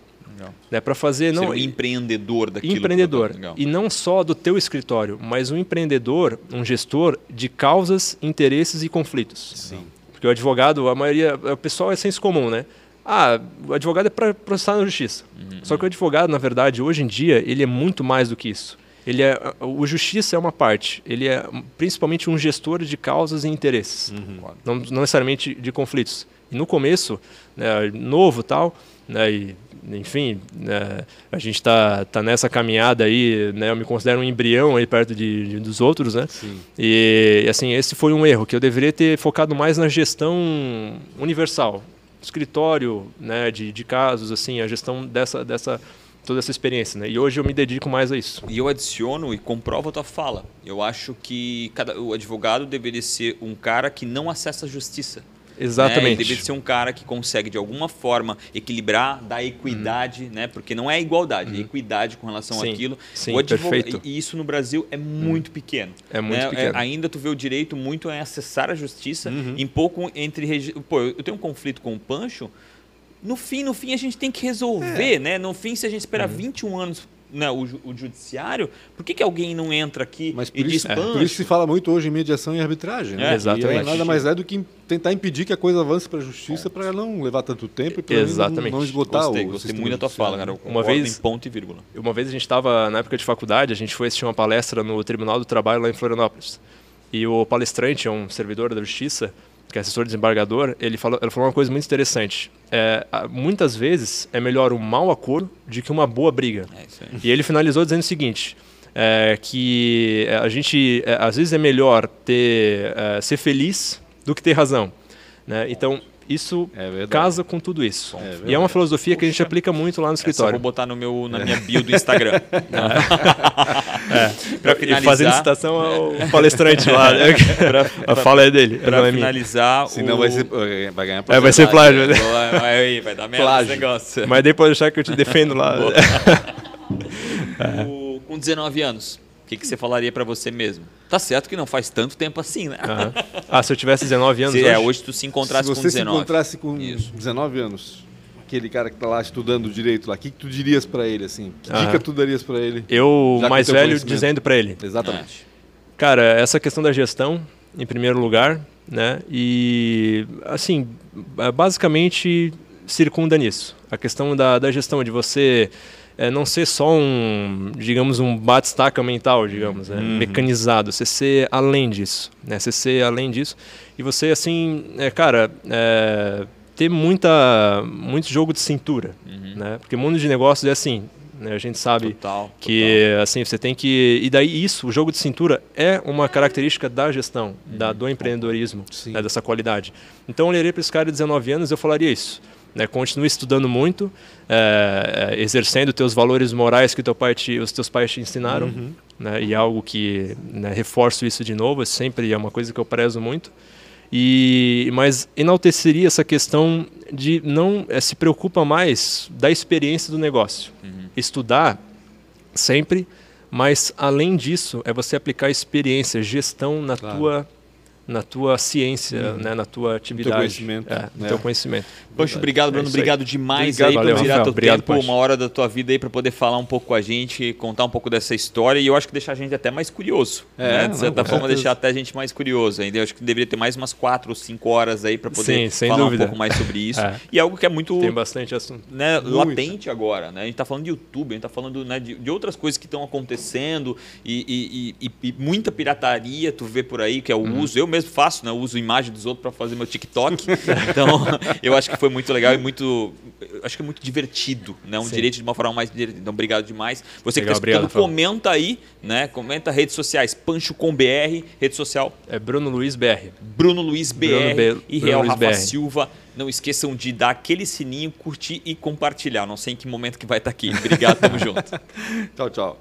Né, para fazer não ser um empreendedor daquilo. Empreendedor. E não só do teu escritório, mas um empreendedor, um gestor de causas, interesses e conflitos. Sim. Porque o advogado, a maioria, o pessoal é senso comum, né? Ah, o advogado é para processar na justiça. Uhum. Só que o advogado, na verdade, hoje em dia, ele é muito mais do que isso. Ele é, o justiça é uma parte, ele é principalmente um gestor de causas e interesses, uhum. não, não, necessariamente de conflitos. E no começo, né, novo tal, né, e, enfim, né, a gente está tá nessa caminhada aí, né, eu me considero um embrião aí perto de, de dos outros, né? Sim. E assim, esse foi um erro que eu deveria ter focado mais na gestão universal, escritório, né, de, de casos, assim, a gestão dessa dessa toda essa experiência, né? E hoje eu me dedico mais a isso. E eu adiciono e comprovo a tua fala. Eu acho que cada, o advogado deveria ser um cara que não acessa a justiça. Exatamente. Né? Ele deveria ser um cara que consegue, de alguma forma, equilibrar, dar equidade, uhum. né? Porque não é igualdade, é uhum. é equidade com relação sim, àquilo. Sim, o perfeito. E isso no Brasil é muito uhum. pequeno. É muito né? pequeno. É, ainda tu vê o direito muito em acessar a justiça, uhum. em pouco entre... Pô, eu tenho um conflito com o Pancho, no fim, no fim a gente tem que resolver, é. né? No fim, se a gente esperar uhum. 21 anos né, o, o, judiciário, por que, que alguém não entra aqui Mas e diz é, Por isso se fala muito hoje em mediação e arbitragem. Né? É, exatamente. E nada mais é do que tentar impedir que a coisa avance para a justiça para não levar tanto tempo e para não, não, esgotar gostei, o Gostei muito da tua fala, cara. uma vez, em ponto e vírgula. Uma vez a gente estava, na época de faculdade, a gente foi assistir uma palestra no Tribunal do Trabalho lá em Florianópolis. E o palestrante, é um servidor da justiça, que é assessor desembargador, ele falou, ele falou uma coisa muito interessante. É, muitas vezes é melhor um mau acordo do que uma boa briga. É e ele finalizou dizendo o seguinte: é, que é, a gente é, às vezes é melhor ter é, ser feliz do que ter razão. Né? Então isso é casa com tudo isso. É e é uma filosofia Puxa. que a gente aplica muito lá no escritório. vou botar no meu, na minha bio do Instagram. [LAUGHS] é. Pra finalizar... E fazendo citação ao palestrante lá. Né? [LAUGHS] pra, a fala é dele. Para é finalizar. O... Senão vai, ser, vai ganhar É, vai ser plágio. Né? Vai, vai dar merda esse negócio. Mas daí pode deixar que eu te defendo lá. [LAUGHS] o, com 19 anos que, que você falaria para você mesmo? Tá certo que não faz tanto tempo assim, né? Uhum. Ah, se eu tivesse 19 anos se, hoje? É, hoje tu se encontrasse com 19. Se você se encontrasse com Isso. 19 anos, aquele cara que tá lá estudando direito lá, o que, que tu dirias para ele, assim? Que uhum. dica tu darias para ele? Eu, mais velho, dizendo para ele. Exatamente. É. Cara, essa questão da gestão, em primeiro lugar, né? E, assim, basicamente circunda nisso. A questão da, da gestão, de você é, não ser só um, digamos, um bate-staca mental, digamos, né? uhum. mecanizado. Você ser além disso, né? Você ser além disso. E você, assim, é, cara, é, ter muita, muito jogo de cintura, uhum. né? Porque o mundo de negócios é assim, né? A gente sabe total, que total. assim você tem que e daí isso, o jogo de cintura é uma característica da gestão, uhum. da, do empreendedorismo, né? dessa qualidade. Então eu olharia para esse cara de 19 anos, eu falaria isso. Né, continue estudando muito, é, exercendo teus valores morais que teu pai te, os teus pais te ensinaram, uhum. né, e algo que né, reforço isso de novo, sempre é uma coisa que eu prezo muito. E, mas enalteceria essa questão de não é, se preocupa mais da experiência do negócio. Uhum. Estudar sempre, mas além disso é você aplicar experiência, gestão na claro. tua na tua ciência, uhum. né, na tua atividade. No teu conhecimento. É, no é. teu conhecimento. Pancho, obrigado, Bruno. É obrigado demais obrigado, aí valeu, por tirar teu obrigado, tempo, uma hora da tua vida aí para poder falar um pouco com a gente, contar um pouco dessa história e eu acho que deixar a gente até mais curioso. É, né? De certa forma, deixar até a gente mais curioso ainda. Eu acho que deveria ter mais umas quatro ou cinco horas aí para poder Sim, falar dúvida. um pouco mais sobre isso. [LAUGHS] É. E algo que é muito. Tem bastante assunto. Né, latente agora. Né? A gente está falando de YouTube, a gente está falando né, de, de, outras coisas que estão acontecendo e, e, e, e, muita pirataria tu vê por aí, que é o hum. uso. Eu mesmo faço, né? uso imagem dos outros para fazer meu TikTok. [LAUGHS] então, eu acho que foi muito legal e muito. Acho que é muito divertido, né? Um Sim. direito de uma forma mais divertida. Então, obrigado demais. Você legal, que está escutando, comenta aí, né? Comenta redes sociais, Pancho com BR, rede social. É Bruno Luiz BR. Bruno Luiz BR Bruno B... e Real Rafa BR. Silva. Não esqueçam de dar aquele sininho, curtir e compartilhar. Não sei em que momento que vai estar aqui. Obrigado, tamo [LAUGHS] junto. tchau, tchau.